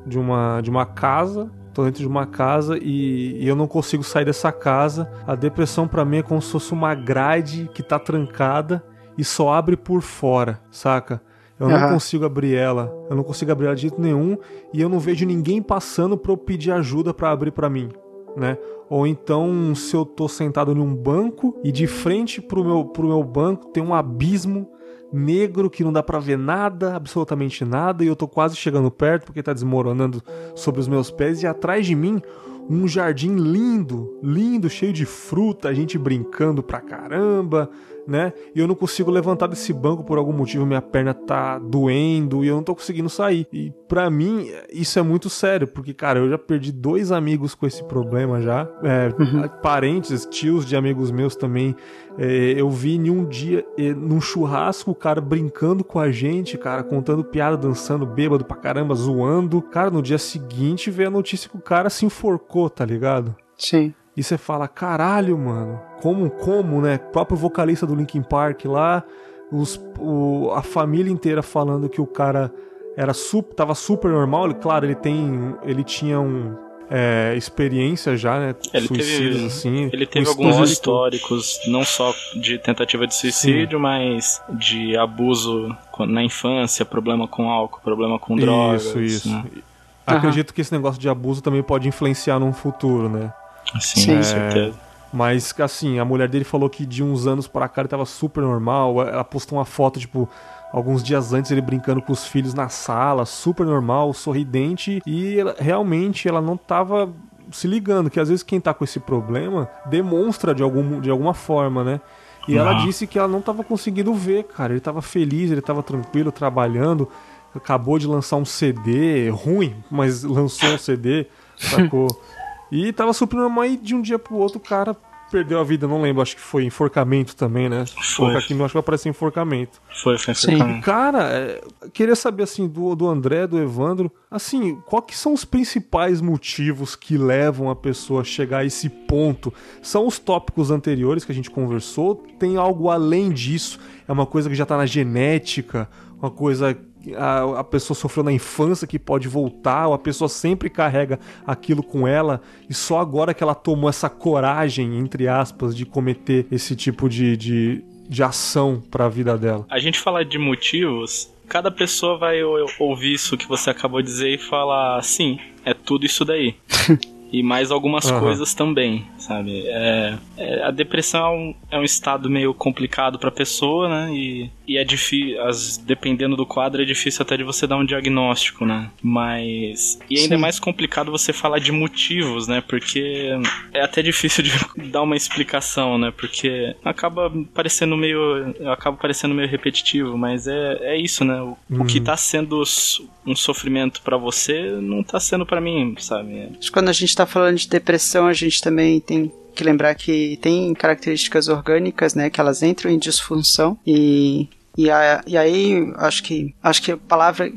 de uma de uma casa tô dentro de uma casa e, e, eu não consigo sair dessa casa. A depressão para mim é como se fosse uma grade que tá trancada e só abre por fora, saca? Eu uhum. não consigo abrir ela, eu não consigo abrir ela de jeito nenhum e eu não vejo ninguém passando para eu pedir ajuda para abrir para mim, né? Ou então, se eu tô sentado em um banco e de frente pro meu, pro meu banco tem um abismo negro que não dá para ver nada, absolutamente nada, e eu tô quase chegando perto porque tá desmoronando sobre os meus pés e atrás de mim um jardim lindo, lindo, cheio de fruta, a gente brincando pra caramba, né? E eu não consigo levantar desse banco por algum motivo, minha perna tá doendo e eu não tô conseguindo sair. E para mim, isso é muito sério, porque, cara, eu já perdi dois amigos com esse problema já. É, uhum. Parentes, tios de amigos meus também. É, eu vi em um dia, é, num churrasco, o cara brincando com a gente, cara, contando piada, dançando, bêbado pra caramba, zoando. Cara, no dia seguinte veio a notícia que o cara se enforcou, tá ligado? Sim. E você fala, caralho, mano, como, como, né? O próprio vocalista do Linkin Park lá, os, o, a família inteira falando que o cara era super, tava super normal. Ele, claro, ele tem, ele tinha um é, experiência já, né? Ele suicídios, teve, assim. Ele teve um alguns histórico. históricos, não só de tentativa de suicídio, Sim. mas de abuso na infância, problema com álcool, problema com drogas. Isso, isso. Né? Acredito uhum. que esse negócio de abuso também pode influenciar no futuro, né? Sim, Sim. É, certeza. Mas, assim, a mulher dele falou que de uns anos para cá ele tava super normal. Ela postou uma foto, tipo, alguns dias antes ele brincando com os filhos na sala, super normal, sorridente. E ela, realmente ela não tava se ligando, que às vezes quem tá com esse problema demonstra de, algum, de alguma forma, né? E ela disse que ela não tava conseguindo ver, cara. Ele tava feliz, ele tava tranquilo, trabalhando. Acabou de lançar um CD, ruim, mas lançou um CD, sacou? <laughs> E tava super normal e de um dia pro outro o cara perdeu a vida, não lembro, acho que foi enforcamento também, né? Foi. Aqui, acho que vai aparecer enforcamento. Foi, foi enforcamento. Sim. Cara, é, queria saber assim, do, do André, do Evandro, assim, quais são os principais motivos que levam a pessoa a chegar a esse ponto? São os tópicos anteriores que a gente conversou? Tem algo além disso? É uma coisa que já tá na genética? Uma coisa a, a pessoa sofreu na infância que pode voltar, ou a pessoa sempre carrega aquilo com ela, e só agora que ela tomou essa coragem, entre aspas, de cometer esse tipo de, de, de ação para a vida dela. A gente fala de motivos, cada pessoa vai ouvir isso que você acabou de dizer e falar, sim, é tudo isso daí. <laughs> e mais algumas uhum. coisas também, sabe? É, é, a depressão é um estado meio complicado para a pessoa, né? E, e é difícil, dependendo do quadro, é difícil até de você dar um diagnóstico, né? Mas. E ainda é Sim. é mais complicado você falar de motivos, né? Porque é até difícil de <laughs> dar uma explicação, né? Porque acaba parecendo meio. acaba parecendo meio repetitivo, mas é, é isso, né? O, uhum. o que uhum. tá sendo um sofrimento para você não tá sendo para mim, sabe? Acho que quando a gente tá falando de depressão, a gente também tem que lembrar que tem características orgânicas, né, que elas entram em disfunção e e, a, e aí, acho que acho que a palavra,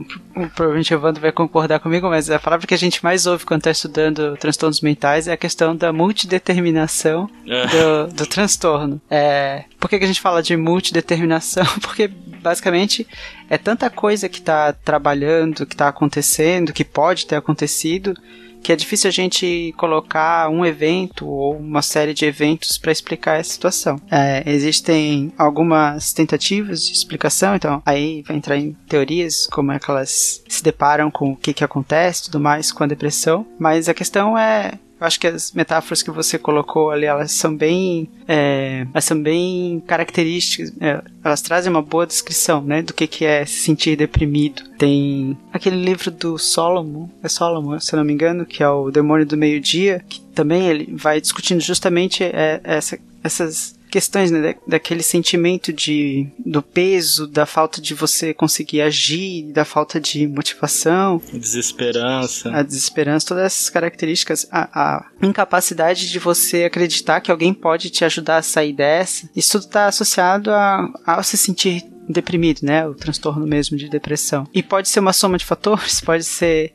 provavelmente o Evandro vai concordar comigo, mas a palavra que a gente mais ouve quando está estudando transtornos mentais é a questão da multideterminação é. do, do transtorno. É, por que, que a gente fala de multideterminação? <laughs> Porque basicamente é tanta coisa que está trabalhando, que está acontecendo, que pode ter acontecido, que é difícil a gente colocar um evento ou uma série de eventos para explicar essa situação. É, existem algumas tentativas de explicação, então aí vai entrar em teorias, como é que elas se deparam com o que, que acontece tudo mais com a depressão, mas a questão é eu acho que as metáforas que você colocou ali, elas são bem, é, elas são bem características, é, elas trazem uma boa descrição, né, do que, que é se sentir deprimido. Tem aquele livro do Solomon, é Solomon, se eu não me engano, que é o Demônio do Meio Dia, que também ele vai discutindo justamente é, essa, essas questões, né, daquele sentimento de do peso, da falta de você conseguir agir, da falta de motivação, desesperança, a desesperança, todas essas características, a, a incapacidade de você acreditar que alguém pode te ajudar a sair dessa, isso tudo está associado a, a se sentir deprimido, né? O transtorno mesmo de depressão. E pode ser uma soma de fatores, <laughs> pode ser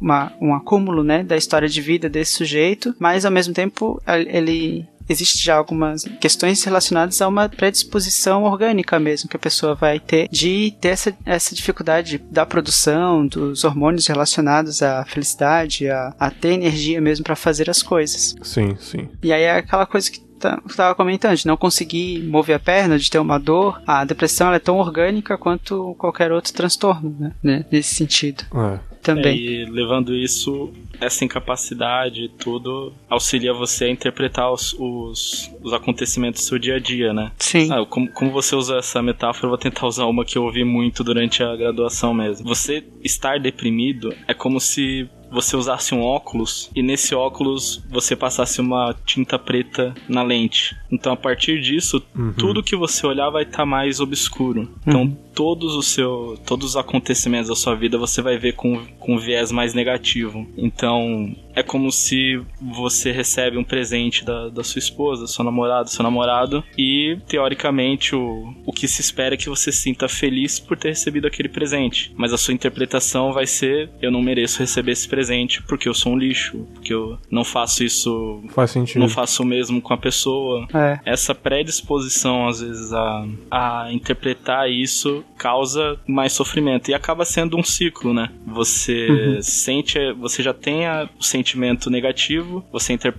uma, um acúmulo, né, da história de vida desse sujeito, mas ao mesmo tempo ele existe já algumas questões relacionadas a uma predisposição orgânica mesmo que a pessoa vai ter de ter essa, essa dificuldade da produção dos hormônios relacionados à felicidade, a, a ter energia mesmo para fazer as coisas. Sim, sim. E aí é aquela coisa que estava comentando, de não conseguir mover a perna, de ter uma dor, a depressão é tão orgânica quanto qualquer outro transtorno, né? né? Nesse sentido. É. Também. É, e levando isso essa incapacidade e tudo auxilia você a interpretar os, os, os, acontecimentos do seu dia a dia, né? Sim. Ah, como, como você usa essa metáfora, eu vou tentar usar uma que eu ouvi muito durante a graduação mesmo. Você estar deprimido é como se você usasse um óculos e nesse óculos você passasse uma tinta preta na lente. Então a partir disso, uhum. tudo que você olhar vai estar tá mais obscuro. Então uhum. Todos os seu, todos os acontecimentos da sua vida você vai ver com, com viés mais negativo. Então é como se você recebe um presente da, da sua esposa, sua namorada, seu namorado e teoricamente o, o que se espera é que você se sinta feliz por ter recebido aquele presente. Mas a sua interpretação vai ser eu não mereço receber esse presente presente porque eu sou um lixo, porque eu não faço isso. Faz sentido. Não faço o mesmo com a pessoa. É. Essa predisposição, às vezes, a, a interpretar isso causa mais sofrimento. E acaba sendo um ciclo, né? Você uhum. sente, você já tem o sentimento negativo, você inter...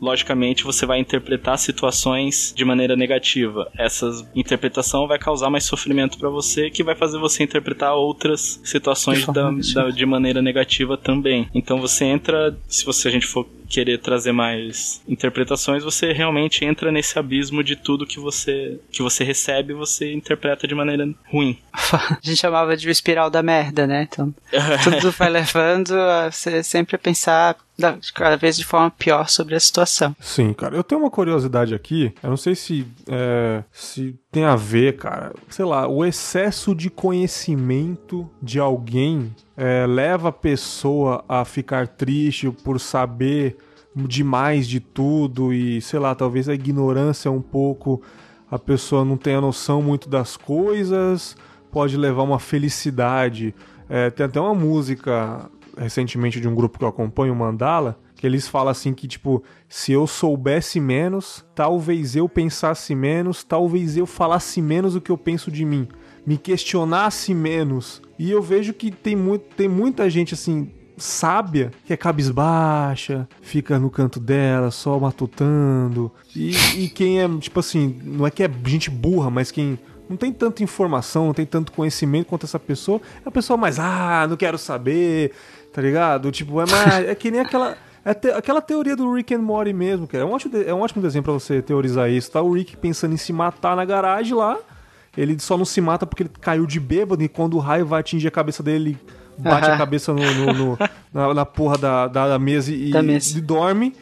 logicamente você vai interpretar situações de maneira negativa. Essa interpretação vai causar mais sofrimento para você, que vai fazer você interpretar outras situações da, da, de maneira negativa também. Então você entra, se você a gente for querer trazer mais interpretações, você realmente entra nesse abismo de tudo que você que você recebe, você interpreta de maneira ruim. <laughs> a gente chamava de espiral da merda, né? Então, tudo vai levando a você sempre pensar cada vez de forma pior sobre a situação. Sim, cara. Eu tenho uma curiosidade aqui. Eu não sei se, é, se tem a ver, cara. Sei lá, o excesso de conhecimento de alguém é, leva a pessoa a ficar triste por saber demais de tudo e, sei lá, talvez a ignorância um pouco, a pessoa não tenha noção muito das coisas, pode levar uma felicidade. É, tem até uma música recentemente de um grupo que eu acompanho, Mandala, que eles falam assim que, tipo, se eu soubesse menos, talvez eu pensasse menos, talvez eu falasse menos o que eu penso de mim, me questionasse menos. E eu vejo que tem, muito, tem muita gente, assim, sábia, que é cabisbaixa, fica no canto dela, só matutando. E, e quem é, tipo assim, não é que é gente burra, mas quem não tem tanta informação, não tem tanto conhecimento quanto essa pessoa, é a pessoa mais, ah, não quero saber, tá ligado? Tipo, é, mais, é que nem aquela. É te, aquela teoria do Rick and Morty mesmo, que é um ótimo, é um ótimo desenho pra você teorizar isso. Tá o Rick pensando em se matar na garagem lá. Ele só não se mata porque ele caiu de bêbado e quando o raio vai atingir a cabeça dele, ele bate a cabeça no, no, no na, na, porra da, da, mesa e, e dorme.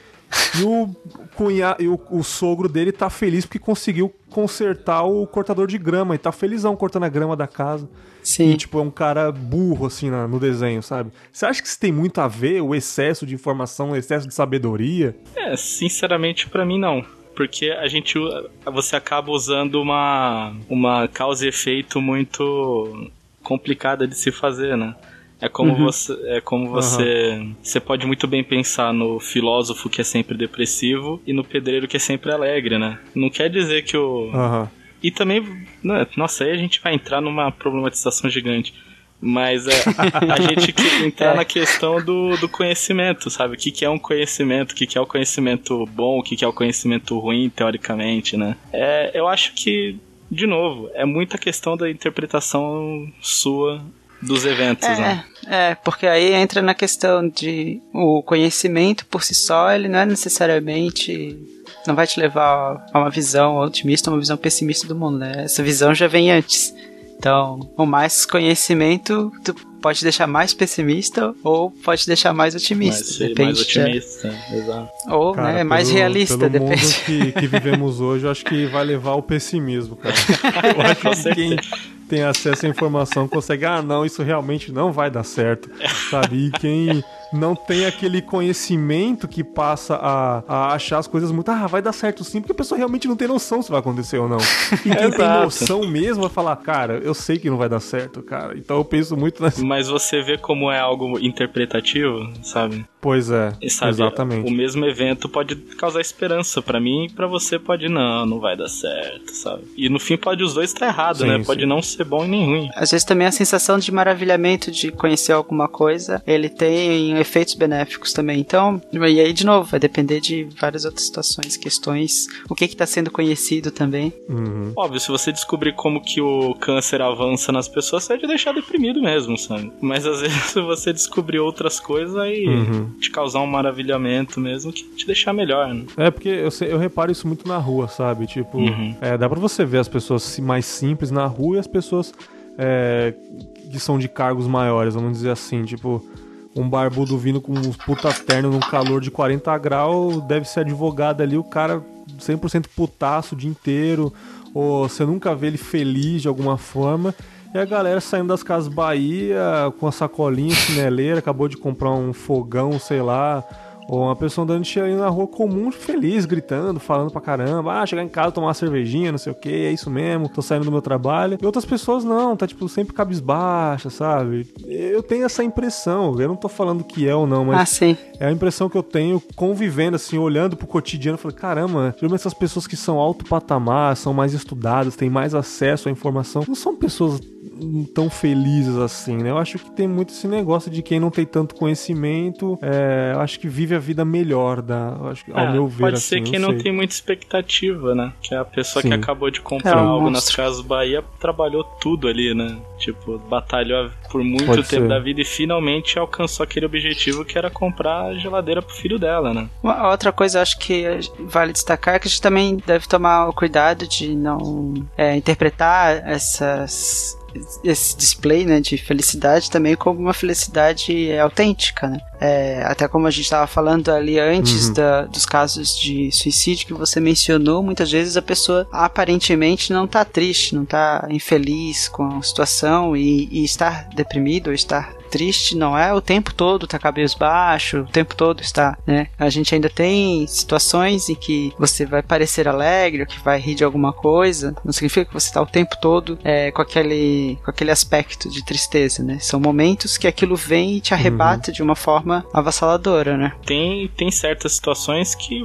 E o cunha, e o, o, sogro dele tá feliz porque conseguiu consertar o cortador de grama e tá felizão cortando a grama da casa. Sim. E, tipo, é um cara burro, assim, na, no desenho, sabe? Você acha que isso tem muito a ver, o excesso de informação, o excesso de sabedoria? É, sinceramente, para mim não porque a gente você acaba usando uma uma causa e efeito muito complicada de se fazer, né? É como uhum. você, é como você, uhum. você pode muito bem pensar no filósofo que é sempre depressivo e no pedreiro que é sempre alegre, né? Não quer dizer que o uhum. e também, né, nossa, aí a gente vai entrar numa problematização gigante. Mas é, <laughs> a gente que entrar é. na questão do, do conhecimento, sabe? O que, que é um conhecimento, o que, que é o conhecimento bom, o que, que é o conhecimento ruim, teoricamente, né? É, eu acho que, de novo, é muita questão da interpretação sua dos eventos, é, né? É, porque aí entra na questão de o conhecimento por si só, ele não é necessariamente não vai te levar a uma visão otimista uma visão pessimista do mundo, né? Essa visão já vem antes. Então, o mais conhecimento tu pode deixar mais pessimista ou pode deixar mais otimista. Mais, depende, mais otimista, é. exato. Ou cara, né, mais pelo, realista, pelo depende. mundo que, que vivemos hoje, eu acho que vai levar o pessimismo, cara. <laughs> Eu acho que quem, tem acesso à informação consegue, ah, não, isso realmente não vai dar certo, sabe? E quem não tem aquele conhecimento que passa a, a achar as coisas muito, ah, vai dar certo sim, porque a pessoa realmente não tem noção se vai acontecer ou não. <laughs> E quem tem noção mesmo vai falar, cara, eu sei que não vai dar certo, cara. Então eu penso muito nessa. <laughs> Mas você vê como é algo interpretativo, sabe? Pois é, sabe, exatamente. O mesmo evento pode causar esperança para mim e pra você pode não, não vai dar certo, sabe? E no fim pode os dois estar errado, sim, né? Pode sim. não ser bom e nem ruim. Às vezes também a sensação de maravilhamento de conhecer alguma coisa, ele tem efeitos benéficos também. Então, e aí de novo, vai depender de várias outras situações, questões, o que está sendo conhecido também. Uhum. Óbvio, se você descobrir como que o câncer avança nas pessoas, você vai te deixar deprimido mesmo, sabe? Mas às <laughs> vezes se você descobrir outras coisas, aí uhum te causar um maravilhamento mesmo que te deixar melhor, né? É, porque eu, sei, eu reparo isso muito na rua, sabe? Tipo, uhum. é, dá pra você ver as pessoas mais simples na rua e as pessoas é, que são de cargos maiores, vamos dizer assim, tipo um barbudo vindo com uns puta terno num calor de 40 graus, deve ser advogado ali, o cara 100% putaço o dia inteiro, ou você nunca vê ele feliz de alguma forma. E a galera saindo das casas Bahia com a sacolinha chineleira, acabou de comprar um fogão, sei lá, ou uma pessoa andando ali na rua comum, feliz, gritando, falando pra caramba, ah, chegar em casa, tomar uma cervejinha, não sei o que, é isso mesmo, tô saindo do meu trabalho. E outras pessoas não, tá tipo sempre cabisbaixa, sabe? Eu tenho essa impressão, eu não tô falando que é ou não, mas ah, é a impressão que eu tenho convivendo, assim, olhando pro cotidiano, falei, caramba, geralmente essas pessoas que são alto patamar, são mais estudadas, têm mais acesso à informação, não são pessoas tão felizes assim, né? Eu acho que tem muito esse negócio de quem não tem tanto conhecimento, é, eu acho que vive a vida melhor, da, acho, ao é, meu ver. Pode assim, ser quem não, não tem muita expectativa, né? Que é a pessoa Sim. que acabou de comprar é, algo nas casas Bahia trabalhou tudo ali, né? Tipo, batalhou por muito Pode tempo ser. da vida e finalmente alcançou aquele objetivo que era comprar a geladeira pro filho dela, né? Uma outra coisa acho que vale destacar é que a gente também deve tomar o cuidado de não é, interpretar essas esse display né, de felicidade também como uma felicidade autêntica, né? É, até como a gente estava falando ali antes uhum. da, dos casos de suicídio que você mencionou, muitas vezes a pessoa aparentemente não está triste, não está infeliz com a situação e, e estar deprimido ou estar triste não é o tempo todo tá cabisbaixo, o tempo todo está, né? A gente ainda tem situações em que você vai parecer alegre, ou que vai rir de alguma coisa, não significa que você está o tempo todo é, com, aquele, com aquele aspecto de tristeza, né? São momentos que aquilo vem e te arrebata uhum. de uma forma avassaladora, né? Tem, tem certas situações que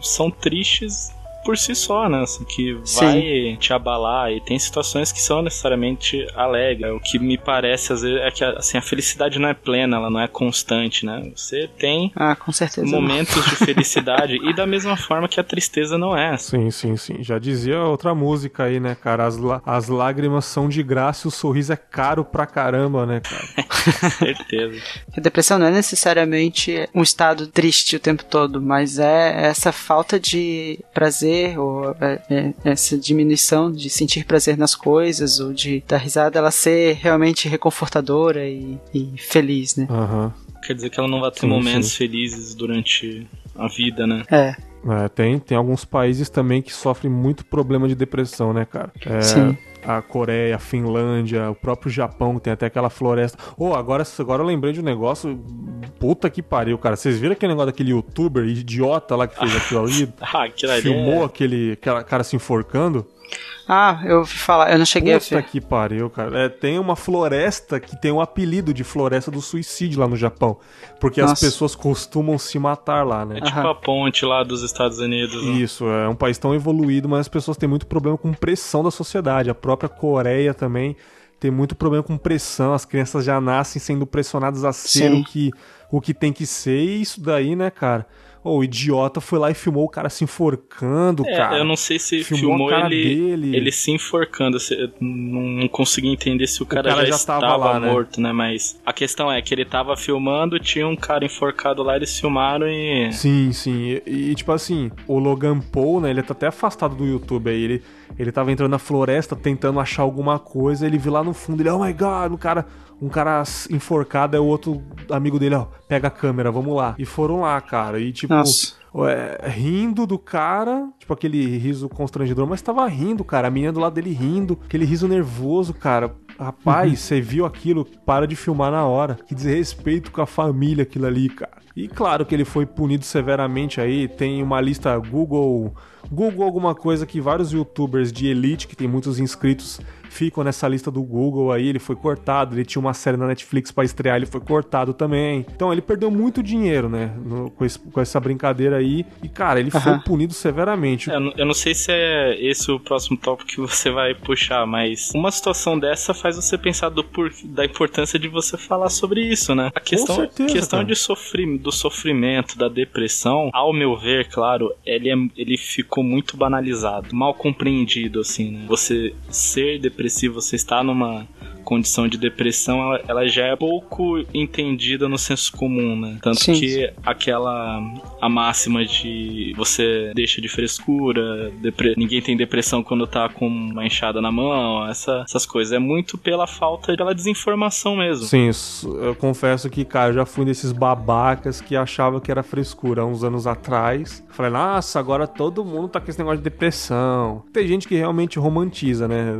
são tristes por si só, né? Assim, que vai Sim. te abalar e tem situações que são necessariamente alegres. O que me parece às vezes é que assim, a felicidade não é plena, ela não é constante, né? Você tem ah, com certeza momentos de felicidade <laughs> e da mesma forma que a tristeza não é. Sim, sim, sim. Já dizia outra música aí, né, cara? As, as lágrimas são de graça e o sorriso é caro pra caramba, né, cara? <laughs> certeza. A depressão não é necessariamente um estado triste o tempo todo, mas é essa falta de prazer prazer, ou é, é, essa diminuição de sentir prazer nas coisas, ou de dar risada, ela ser realmente reconfortadora e, e feliz, né? Uhum. Quer dizer que ela não vai ter sim, momentos sim. felizes durante a vida, né? É. É, tem, tem alguns países também que sofrem muito problema de depressão, né, cara? É, Sim a Coreia, a Finlândia, o próprio Japão, que tem até aquela floresta. Oh, agora, agora eu lembrei de um negócio. Puta que pariu, cara. Vocês viram aquele negócio daquele youtuber idiota lá que fez aquilo ali? <laughs> ah, aquilo ali Filmou é... aquele cara se enforcando? Ah, eu ouvi falar, eu não cheguei Puta a ver. que pariu, cara. É, tem uma floresta que tem o um apelido de floresta do suicídio lá no Japão. Porque Nossa. as pessoas costumam se matar lá, né? É tipo a ponte lá dos Estados Unidos. Né? Isso, é um país tão evoluído, mas as pessoas têm muito problema com pressão da sociedade. A própria Coreia também tem muito problema com pressão. As crianças já nascem sendo pressionadas a ser o que, o que tem que ser. E isso daí, né, cara? Oh, o idiota foi lá e filmou o cara se enforcando, é, cara. Eu não sei se filmou, filmou ele, dele. ele se enforcando. Não consegui entender se o cara, o cara já, já estava lá, né? morto, né? Mas a questão é que ele tava filmando, tinha um cara enforcado lá, eles filmaram e. Sim, sim. E, e tipo assim, o Logan Paul, né? Ele tá até afastado do YouTube aí. Ele, ele tava entrando na floresta tentando achar alguma coisa. Ele viu lá no fundo, ele, oh my god, o cara um cara enforcado, é o outro amigo dele, ó, pega a câmera, vamos lá. E foram lá, cara. E tipo, é, rindo do cara, tipo aquele riso constrangedor, mas tava rindo, cara. A menina do lado dele rindo, aquele riso nervoso, cara. Rapaz, uhum. você viu aquilo, para de filmar na hora. Que desrespeito com a família aquilo ali, cara. E claro que ele foi punido severamente aí. Tem uma lista Google, Google alguma coisa que vários youtubers de elite que tem muitos inscritos ficam nessa lista do Google aí, ele foi cortado, ele tinha uma série na Netflix para estrear, ele foi cortado também. Então ele perdeu muito dinheiro, né, no, com, esse, com, essa brincadeira aí. E, cara, ele foi punido severamente. É, eu não sei se é esse o próximo tópico que você vai puxar, mas uma situação dessa faz você pensar do por, da importância de você falar sobre isso, né? A questão, certeza, questão de sofrer, do sofrimento, da depressão, ao meu ver, claro, ele, é, ele ficou muito banalizado, mal compreendido, assim, né? Você ser depressivo depressivo, você está numa condição de depressão, ela, ela, já é pouco entendida no senso comum, né? Tanto sim, que sim. aquela a máxima de você deixa de frescura, depre, ninguém tem depressão quando tá com uma enxada na mão, essa, essas coisas. É muito pela falta pela desinformação mesmo. Sim, eu confesso que, cara, eu já fui desses babacas que achava que era frescura há uns anos atrás. Falei, nossa, agora todo mundo tá com esse negócio de depressão. Tem gente que realmente romantiza, né?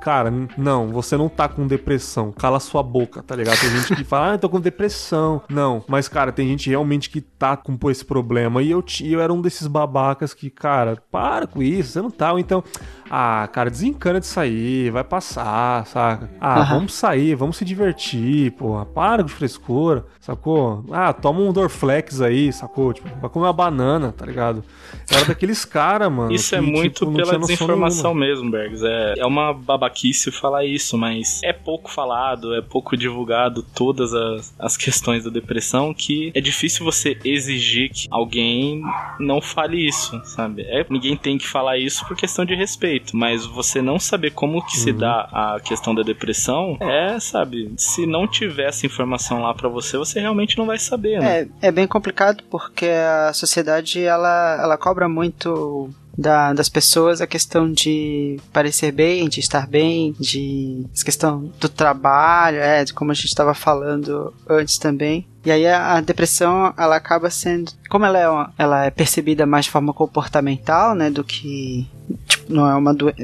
Cara, não, você não tá com depressão. Cala sua boca, tá ligado? Tem gente que fala, ah, tô com depressão. Não, mas, cara, tem gente realmente que tá com esse problema. E eu, eu era um desses babacas que, cara, para com isso, você não tá. Então, ah, cara, desencana de sair, vai passar, saca? Ah, uhum. vamos sair, vamos se divertir, porra. Para de frescura, sacou? Ah, toma um Dorflex aí, sacou? Tipo, vai comer uma banana, tá ligado? Era daqueles caras, mano. Isso é que, é muito tipo, pela desinformação mesmo, Bergs. É, é uma babaquice falar isso, mas é pouco falado, é pouco divulgado todas as, as questões da depressão que é difícil você exigir que alguém não fale isso, sabe? É, ninguém tem que falar isso por questão de respeito mas você não saber como que uhum. se dá a questão da depressão é, sabe, se não tiver essa informação lá para você, você realmente não vai saber, né? É, é bem complicado porque a sociedade ela, ela cobra muito da, das pessoas a questão de parecer bem, de estar bem, de questão do trabalho, é, de como a gente estava falando antes também E aí a, depressão, ela acaba sendo, como ela é, uma, ela é percebida mais de forma comportamental, né, do que tipo, não é uma do,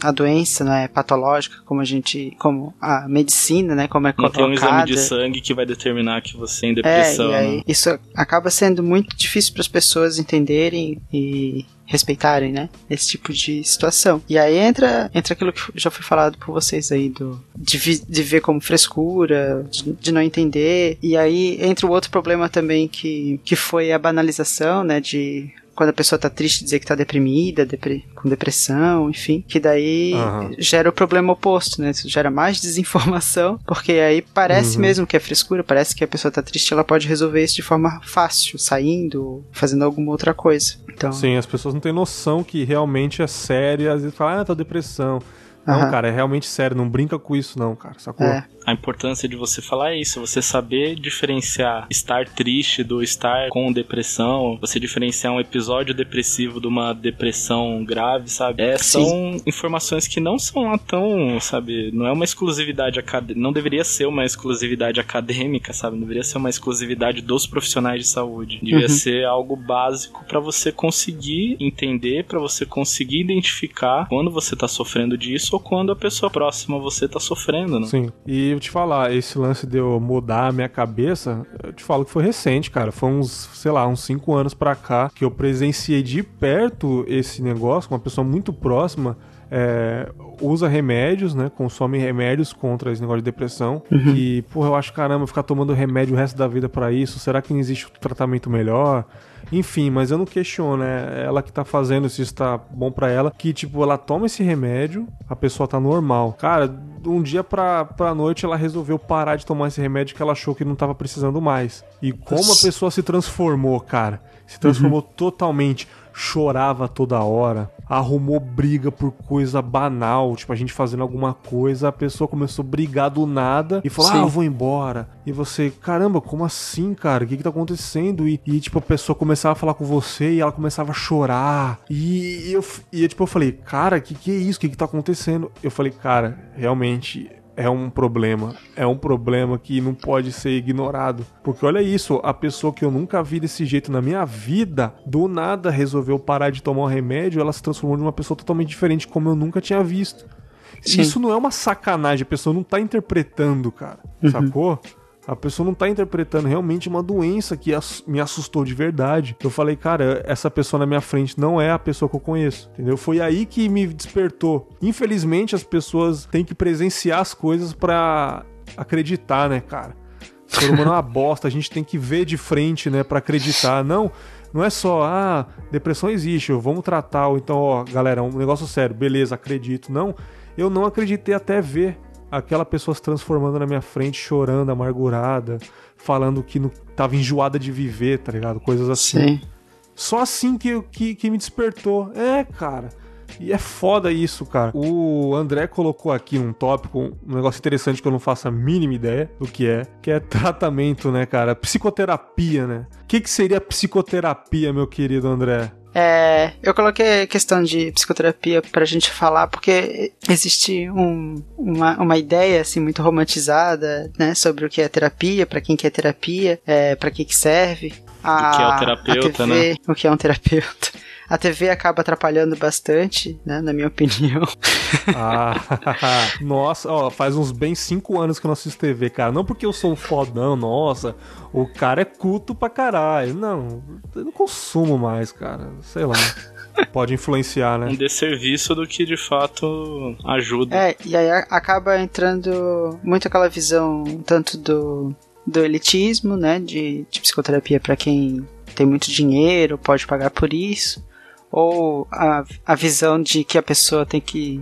a doença, não é patológica como a gente, como a medicina, né, como é colocada. Não tem um exame de sangue que vai determinar que você é em depressão. É, e aí, né? isso acaba sendo muito difícil para as pessoas entenderem e respeitarem, né? Esse tipo de situação. E aí entra, entra aquilo que já foi falado por vocês aí, do, de, vi, de ver como frescura, de, de, não entender. E aí entra o outro problema também que, que foi a banalização, né? De quando a pessoa tá triste, dizer que tá deprimida, depre com depressão, enfim, que daí uhum. gera o problema oposto, né? Isso gera mais <laughs> desinformação, porque aí parece uhum. mesmo que é frescura, parece que a pessoa tá triste, ela pode resolver isso de forma fácil, saindo, fazendo alguma outra coisa. Então... Sim, as pessoas não têm noção que realmente é sério, às vezes falam, ah, tô depressão. Não, uhum. cara, é realmente sério, não brinca com isso não, cara, sacou? É a importância de você falar isso, você saber diferenciar estar triste do estar com depressão, você diferenciar um episódio depressivo de uma depressão grave, sabe? É, são informações que não são lá tão, sabe, não é uma exclusividade acadêmica, não deveria ser uma exclusividade acadêmica, sabe? Não deveria ser uma exclusividade dos profissionais de saúde. Devia uhum. ser algo básico para você conseguir entender, para você conseguir identificar quando você tá sofrendo disso ou quando a pessoa próxima a você tá sofrendo, né? Sim. E eu te falar, esse lance de eu mudar a minha cabeça, eu te falo que foi recente, cara. Foi uns, sei lá, uns 5 anos pra cá que eu presenciei de perto esse negócio com uma pessoa muito próxima. É, usa remédios, né? Consome remédios contra esse negócio de depressão. Uhum. E, porra, eu acho, caramba, ficar tomando remédio o resto da vida para isso. Será que não existe um tratamento melhor? Enfim, mas eu não questiono, né? Ela que tá fazendo se está bom para ela, que tipo, ela toma esse remédio, a pessoa tá normal. Cara, um dia pra, pra noite ela resolveu parar de tomar esse remédio que ela achou que não tava precisando mais. E como a pessoa se transformou, cara. Se transformou uhum. totalmente chorava toda hora, arrumou briga por coisa banal, tipo a gente fazendo alguma coisa, a pessoa começou a brigar do nada e falou: Sim. "Ah, eu vou embora". E você, caramba, como assim, cara? O que que tá acontecendo? E, e tipo a pessoa começava a falar com você e ela começava a chorar. E, e eu e tipo eu falei: "Cara, que que é isso? O que que tá acontecendo?". Eu falei: "Cara, realmente é um problema. É um problema que não pode ser ignorado. Porque olha isso, a pessoa que eu nunca vi desse jeito na minha vida, do nada resolveu parar de tomar o um remédio, ela se transformou em uma pessoa totalmente diferente, como eu nunca tinha visto. Sim. Isso não é uma sacanagem, a pessoa não tá interpretando, cara. Uhum. Sacou? A pessoa não tá interpretando realmente uma doença que me assustou de verdade. Eu falei, cara, essa pessoa na minha frente não é a pessoa que eu conheço, entendeu? Foi aí que me despertou. Infelizmente, as pessoas têm que presenciar as coisas para acreditar, né, cara? O ser humano é uma bosta, a gente tem que ver de frente, né, para acreditar. Não, não é só, ah, depressão existe, vamos tratar, ou então, ó, galera, um negócio sério, beleza, acredito. Não, eu não acreditei até ver aquela pessoa se transformando na minha frente, chorando, amargurada, falando que não, tava enjoada de viver, tá ligado? Coisas assim. Sim. Só assim que, que, que me despertou. É, cara. E é foda isso, cara. O André colocou aqui um tópico, um negócio interessante que eu não faço a mínima ideia do que é, que é tratamento, né, cara? Psicoterapia, né? O que, que seria psicoterapia, meu querido André? É, eu coloquei a questão de psicoterapia pra gente falar porque existe um, uma, uma ideia assim muito romantizada, né, sobre o que é terapia, para quem quer terapia, é, para que que serve. A, o que é o terapeuta, TV, né? O que é um terapeuta. A TV acaba atrapalhando bastante, né? Na minha opinião. <laughs> Ah, <laughs> nossa, ó, faz uns bem cinco anos que eu não assisto TV, cara. Não porque eu sou um fodão, nossa, o cara é culto pra caralho. Não, eu não consumo mais, cara. Sei lá. <laughs> Pode influenciar, né? Um desserviço do que de fato ajuda. É, e aí acaba entrando muito aquela visão tanto do, do elitismo, né? De, de psicoterapia para quem tem muito dinheiro, pode pagar por isso ou a, a visão de que a pessoa tem que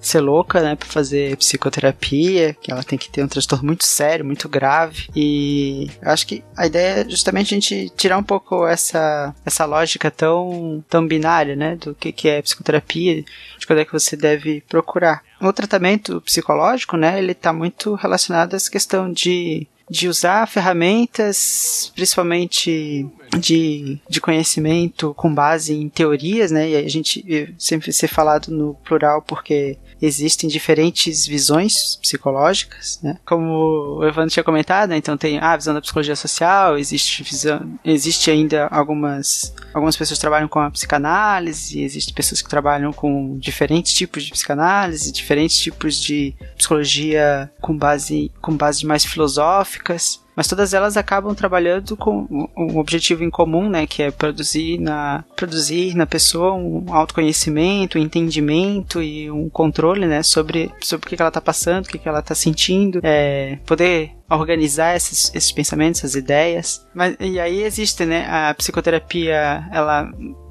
ser louca, né, para fazer psicoterapia, que ela tem que ter um transtorno muito sério, muito grave. E eu acho que a ideia é justamente a gente tirar um pouco essa, essa lógica tão, tão binária, né, do que, que é psicoterapia, de quando é que você deve procurar. O tratamento psicológico, né, ele está muito relacionado a essa questão de de usar ferramentas, principalmente de, de conhecimento com base em teorias, né? E a gente sempre ser falado no plural porque existem diferentes visões psicológicas, né? Como o Evandro tinha comentado, né? então tem ah, a visão da psicologia social, existe visão, existe ainda algumas algumas pessoas que trabalham com a psicanálise, existem pessoas que trabalham com diferentes tipos de psicanálise, diferentes tipos de psicologia com base com base mais filosóficas mas todas elas acabam trabalhando com um objetivo em comum, né, que é produzir na produzir na pessoa um autoconhecimento, um entendimento e um controle, né, sobre sobre o que ela está passando, o que ela está sentindo, é, poder organizar esses, esses pensamentos, essas ideias. Mas e aí existe, né, a psicoterapia, ela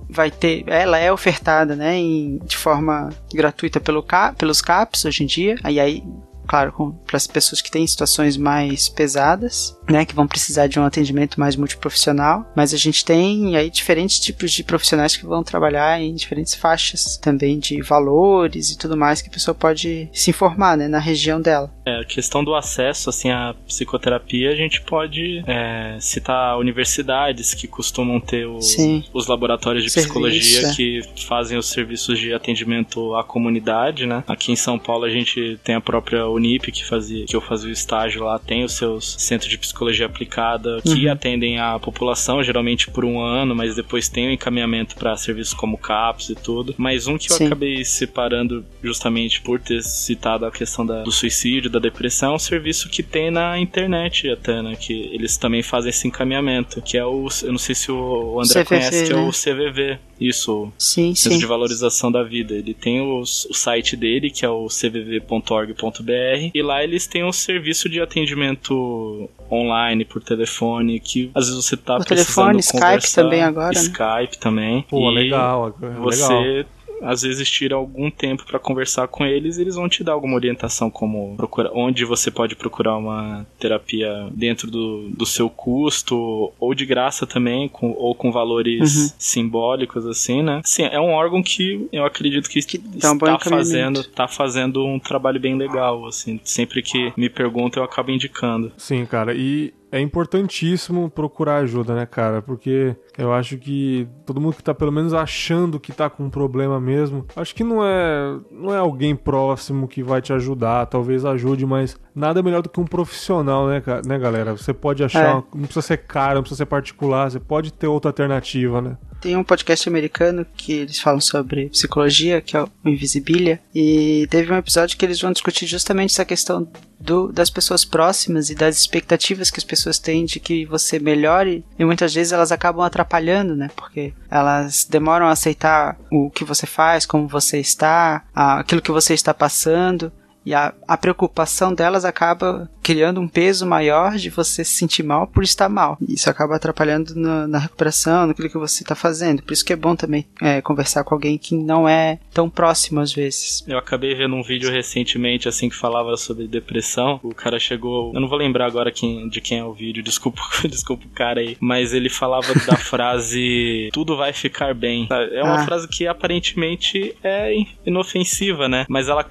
vai ter, ela é ofertada, né, em, de forma gratuita pelo pelos CAPs hoje em dia. Aí aí claro, para as pessoas que têm situações mais pesadas, né, que vão precisar de um atendimento mais multiprofissional, mas a gente tem aí diferentes tipos de profissionais que vão trabalhar em diferentes faixas também de valores e tudo mais que a pessoa pode se informar, né, na região dela. É, a questão do acesso, assim, à psicoterapia, a gente pode é, citar universidades que costumam ter os, os laboratórios de Serviço, psicologia é. que fazem os serviços de atendimento à comunidade, né? Aqui em São Paulo a gente tem a própria Unip, que, fazia, que eu fazia o estágio lá, tem os seus centros de psicologia aplicada que uhum. atendem a população, geralmente por um ano, mas depois tem o um encaminhamento para serviços como CAPS e tudo. Mas um que eu Sim. acabei separando justamente por ter citado a questão da, do suicídio, da depressão, é um serviço que tem na internet até, né? Que eles também fazem esse encaminhamento, que é o. Eu não sei se o André CVV, conhece, que é o né? CVV. Isso, sim, Centro sim. de Valorização da Vida. Ele tem os, o site dele, que é o cvv.org.br, e lá eles têm um serviço de atendimento online, por telefone, que às vezes você tá por precisando telefone, conversar. Skype também agora, né? Skype né? também. Pô, legal, legal. Você às vezes tira algum tempo para conversar com eles, eles vão te dar alguma orientação como procurar, onde você pode procurar uma terapia dentro do, do seu custo ou de graça também, com, ou com valores uhum. simbólicos assim, né? Sim, é um órgão que eu acredito que, que está um fazendo, tá fazendo um trabalho bem legal, assim. Sempre que me perguntam, eu acabo indicando. Sim, cara. E é importantíssimo procurar ajuda, né, cara? Porque eu acho que todo mundo que tá pelo menos achando que tá com um problema mesmo, acho que não é, não é alguém próximo que vai te ajudar, talvez ajude, mas nada melhor do que um profissional, né, né galera? Você pode achar, é. não precisa ser caro, não precisa ser particular, você pode ter outra alternativa, né? Tem um podcast americano que eles falam sobre psicologia, que é o Invisibilia, e teve um episódio que eles vão discutir justamente essa questão do, das pessoas próximas e das expectativas que as pessoas têm de que você melhore, e muitas vezes elas acabam atrapalhando, né? Porque elas demoram a aceitar o que você faz, como você está, aquilo que você está passando. E a, a preocupação delas acaba criando um peso maior de você se sentir mal por estar mal. E isso acaba atrapalhando no, na recuperação, naquilo que você está fazendo. Por isso que é bom também é, conversar com alguém que não é tão próximo às vezes. Eu acabei vendo um vídeo recentemente assim que falava sobre depressão. O cara chegou, eu não vou lembrar agora quem, de quem é o vídeo, <laughs> desculpa, desculpa o cara aí, mas ele falava da <laughs> frase tudo vai ficar bem. É uma ah. frase que aparentemente é inofensiva, né? Mas ela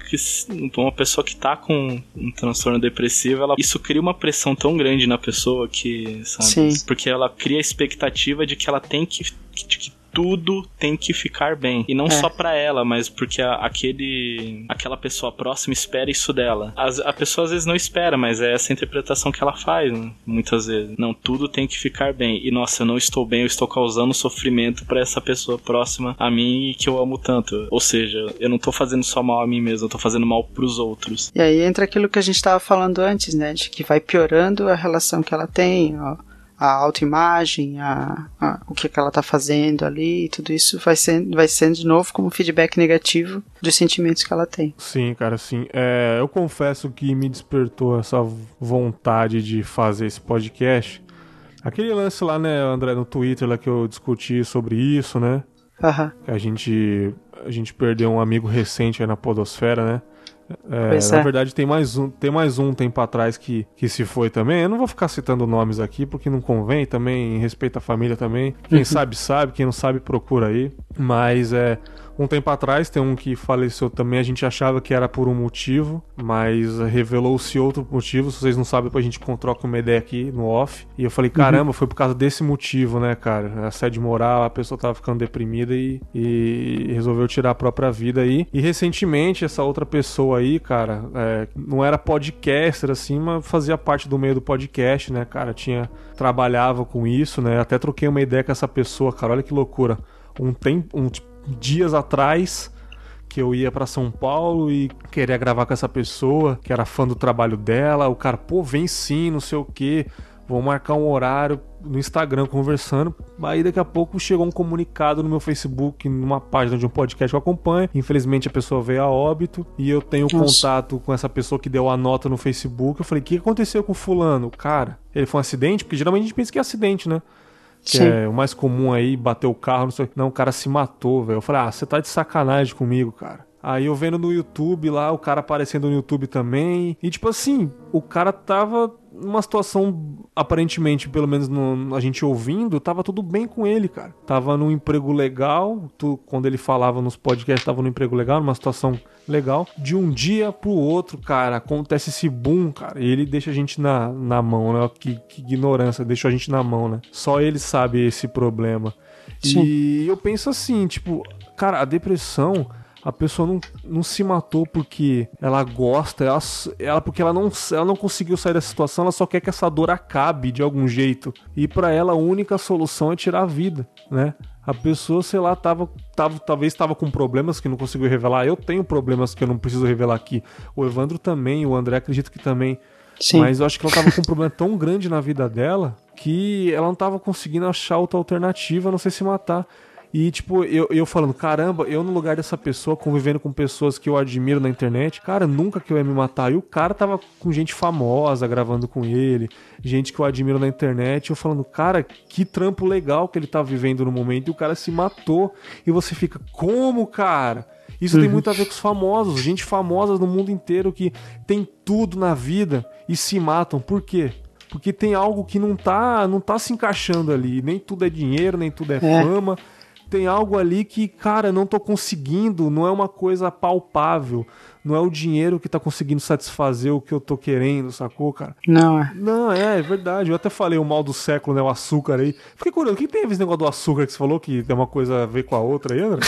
uma pessoa pessoa que tá com um transtorno depressivo, ela, isso cria uma pressão tão grande na pessoa que, sabe? Sim. Porque ela cria a expectativa de que ela tem que, de que tudo tem que ficar bem. E não é. só para ela, mas porque a, aquele aquela pessoa próxima espera isso dela. As, a pessoa às vezes não espera, mas é essa interpretação que ela faz, né? muitas vezes. Não, tudo tem que ficar bem. E nossa, eu não estou bem, eu estou causando sofrimento para essa pessoa próxima a mim e que eu amo tanto. Ou seja, eu não tô fazendo só mal a mim mesmo, eu tô fazendo mal pros outros. E aí entra aquilo que a gente tava falando antes, né? De que vai piorando a relação que ela tem, ó a autoimagem, a, a, o que, que ela está fazendo ali, tudo isso vai sendo, vai sendo de novo como feedback negativo dos sentimentos que ela tem. Sim, cara, sim. É, eu confesso que me despertou essa vontade de fazer esse podcast. Aquele lance lá, né, André, no Twitter lá que eu discuti sobre isso, né? Aham. A gente, a gente perdeu um amigo recente aí na podosfera, né? É, na é. verdade, tem mais um, tem mais um tempo atrás que, que se foi também. Eu não vou ficar citando nomes aqui porque não convém também, respeita a família também. Quem <laughs> sabe, sabe, quem não sabe, procura aí. Mas é Um tempo atrás tem um que faleceu também, a gente achava que era por um motivo, mas revelou-se outro motivo. Se vocês não sabem, depois a gente troca uma ideia aqui no off. E eu falei, caramba, uhum. foi por causa desse motivo, né, cara? Assédio moral, a pessoa tava ficando deprimida e, e resolveu tirar a própria vida aí. E recentemente, essa outra pessoa aí, cara, é, não era podcaster assim, mas fazia parte do meio do podcast, né, cara? Tinha. trabalhava com isso, né? Até troquei uma ideia com essa pessoa, cara. Olha que loucura. Um tempo. Um, dias atrás que eu ia para São Paulo e queria gravar com essa pessoa, que era fã do trabalho dela. O cara, pô, vem sim, não sei o que. Vou marcar um horário no Instagram conversando. Aí daqui a pouco chegou um comunicado no meu Facebook, numa página de um podcast que eu acompanho. Infelizmente a pessoa veio a óbito e eu tenho Nossa. contato com essa pessoa que deu a nota no Facebook. Eu falei: "O que aconteceu com fulano?" Cara, ele foi um acidente, porque geralmente a gente pensa que é acidente, né? Que Sim. é o mais comum aí, bater o carro, não sei. Não, o cara se matou, velho. Eu falei, ah, você tá de sacanagem comigo, cara. Aí eu vendo no YouTube lá, o cara aparecendo no YouTube também. E tipo assim, o cara tava numa situação, aparentemente, pelo menos no, a gente ouvindo, tava tudo bem com ele, cara. Tava num emprego legal, tu, quando ele falava nos podcasts, tava num emprego legal, numa situação legal. De um dia pro outro, cara, acontece esse boom, cara, e ele deixa a gente na, na mão, né? Que, que ignorância, deixou a gente na mão, né? Só ele sabe esse problema. Sim. E eu penso assim, tipo, cara, a depressão a pessoa não, não se matou porque ela gosta, ela, ela porque ela não, ela não conseguiu sair dessa situação, ela só quer que essa dor acabe de algum jeito. E para ela a única solução é tirar a vida, né? A pessoa, sei lá, tava, tava talvez estava com problemas que não conseguiu revelar. Eu tenho problemas que eu não preciso revelar aqui. O Evandro também, o André acredito que também. Sim. Mas eu acho que ela tava com um problema tão grande na vida dela que ela não tava conseguindo achar outra alternativa a não ser se matar. E, tipo, eu, eu falando, caramba, eu no lugar dessa pessoa, convivendo com pessoas que eu admiro na internet, cara, nunca que eu ia me matar. E o cara tava com gente famosa gravando com ele, gente que eu admiro na internet. Eu falando, cara, que trampo legal que ele tá vivendo no momento. E o cara se matou. E você fica, como, cara? Isso uhum. tem muito a ver com os famosos, gente famosa no mundo inteiro que tem tudo na vida e se matam. Por quê? Porque tem algo que não tá, não tá se encaixando ali. Nem tudo é dinheiro, nem tudo é, é. fama tem algo ali que, cara, não tô conseguindo, não é uma coisa palpável. Não é o dinheiro que tá conseguindo satisfazer o que eu tô querendo, sacou, cara? Não, é. Não, é, é verdade. Eu até falei o mal do século, né? O açúcar aí. Fiquei curioso, o que ver esse negócio do açúcar que você falou que tem uma coisa a ver com a outra aí, André?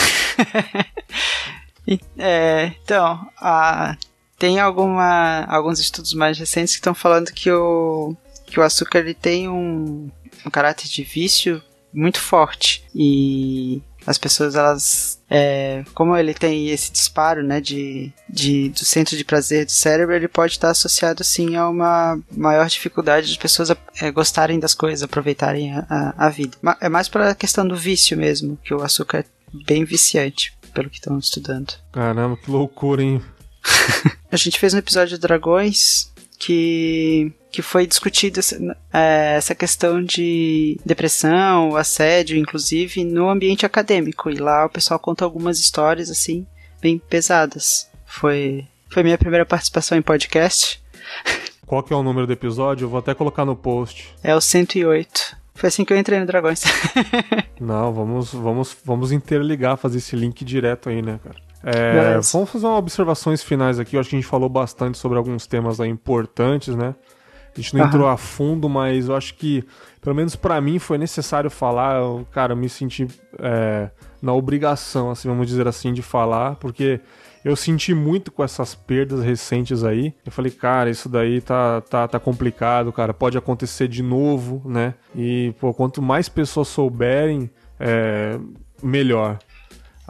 <laughs> é, então, a, tem alguma, alguns estudos mais recentes que estão falando que o, que o açúcar ele tem um, um caráter de vício muito forte. E as pessoas, elas. É, como ele tem esse disparo, né, de, de, do centro de prazer do cérebro, ele pode estar associado, sim, a uma maior dificuldade de pessoas é, gostarem das coisas, aproveitarem a, a, a vida. É mais para a questão do vício mesmo, que o açúcar é bem viciante, pelo que estão estudando. Caramba, que loucura, hein? <laughs> a gente fez um episódio de Dragões que que foi discutida essa, é, essa questão de depressão, assédio, inclusive, no ambiente acadêmico. E lá o pessoal conta algumas histórias, assim, bem pesadas. Foi, foi minha primeira participação em podcast. <laughs> Qual que é o número do episódio? Eu vou até colocar no post. É o 108. Foi assim que eu entrei no Dragões. <laughs> Não, vamos, vamos, vamos interligar, fazer esse link direto aí, né, cara? É, vamos fazer umas observações finais aqui. Eu acho que a gente falou bastante sobre alguns temas importantes, né? A gente não entrou a fundo, mas eu acho que, pelo menos para mim, foi necessário falar. Eu, cara, eu me senti é, na obrigação, assim, vamos dizer assim, de falar, porque eu senti muito com essas perdas recentes aí. Eu falei, cara, isso daí tá, tá, tá complicado, cara. Pode acontecer de novo, né? E, pô, quanto mais pessoas souberem, é, melhor.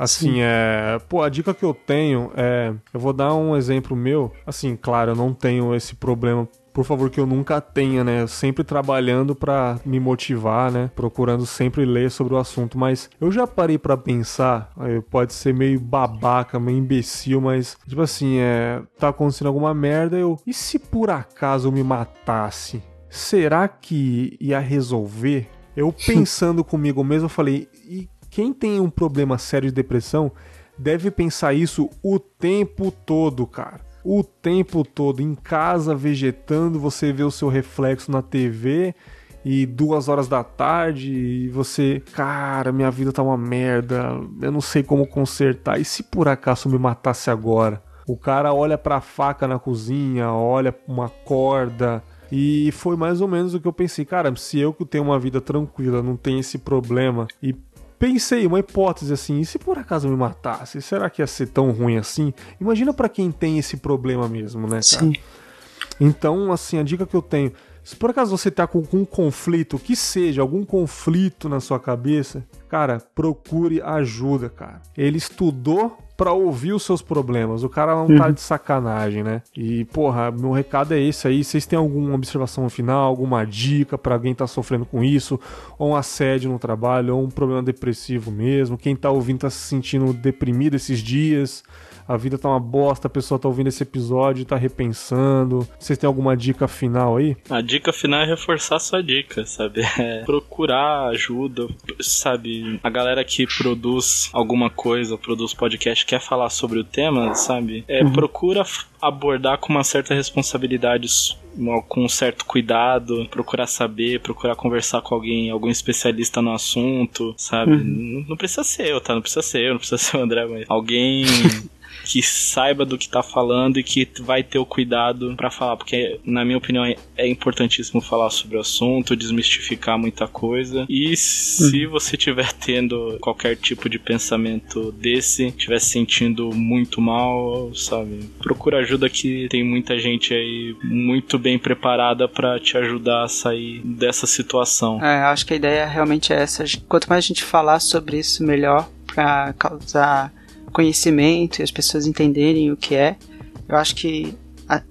Assim, Sim. é. Pô, a dica que eu tenho é. Eu vou dar um exemplo meu. Assim, claro, eu não tenho esse problema por favor, que eu nunca tenha, né? Sempre trabalhando para me motivar, né? Procurando sempre ler sobre o assunto. Mas eu já parei para pensar, pode ser meio babaca, meio imbecil, mas, tipo assim, é. Tá acontecendo alguma merda, eu. E se por acaso eu me matasse? Será que ia resolver? Eu <laughs> pensando comigo mesmo, eu falei, e quem tem um problema sério de depressão deve pensar isso o tempo todo, cara o tempo todo em casa vegetando, você vê o seu reflexo na TV e duas horas da tarde e você, cara, minha vida tá uma merda, eu não sei como consertar. E se por acaso me matasse agora? O cara olha pra faca na cozinha, olha uma corda. E foi mais ou menos o que eu pensei, cara, se eu que tenho uma vida tranquila, não tenho esse problema e pensei uma hipótese assim, e se por acaso me matasse, será que ia ser tão ruim assim? Imagina para quem tem esse problema mesmo, né, cara? Sim. Então, assim, a dica que eu tenho, se por acaso você tá com algum conflito, que seja, algum conflito na sua cabeça, cara, procure ajuda, cara. Ele estudou para ouvir os seus problemas. O cara não tá uhum. de sacanagem, né? E, porra, meu recado é esse aí. Vocês têm alguma observação final, alguma dica para alguém tá sofrendo com isso? Ou um assédio no trabalho, ou um problema depressivo mesmo? Quem tá ouvindo tá se sentindo deprimido esses dias? A vida tá uma bosta, a pessoa tá ouvindo esse episódio tá repensando. Vocês têm alguma dica final aí? A dica final é reforçar a sua dica, sabe? <laughs> É procurar ajuda, sabe? A galera que produz alguma coisa, produz podcast, quer falar sobre o tema, sabe? É, uhum. Procura abordar com uma certa responsabilidade com um certo cuidado, procurar saber, procurar conversar com alguém, algum especialista no assunto, sabe? Uhum. Não, não, precisa ser eu, tá? Não precisa ser eu, não precisa <laughs> ser o André, mas alguém <laughs> que saiba do que tá falando e que vai ter o cuidado para falar, porque na minha opinião é importantíssimo falar sobre o assunto, desmistificar muita coisa. E se uhum. você tiver tendo qualquer tipo de pensamento desse, estiver se sentindo muito mal, sabe, procura ajuda que tem muita gente aí muito bem preparada para te ajudar a sair dessa situação. É, acho que a ideia realmente é essa. Quanto mais a gente falar sobre isso, melhor para causar conhecimento e as pessoas entenderem o que é. Eu acho que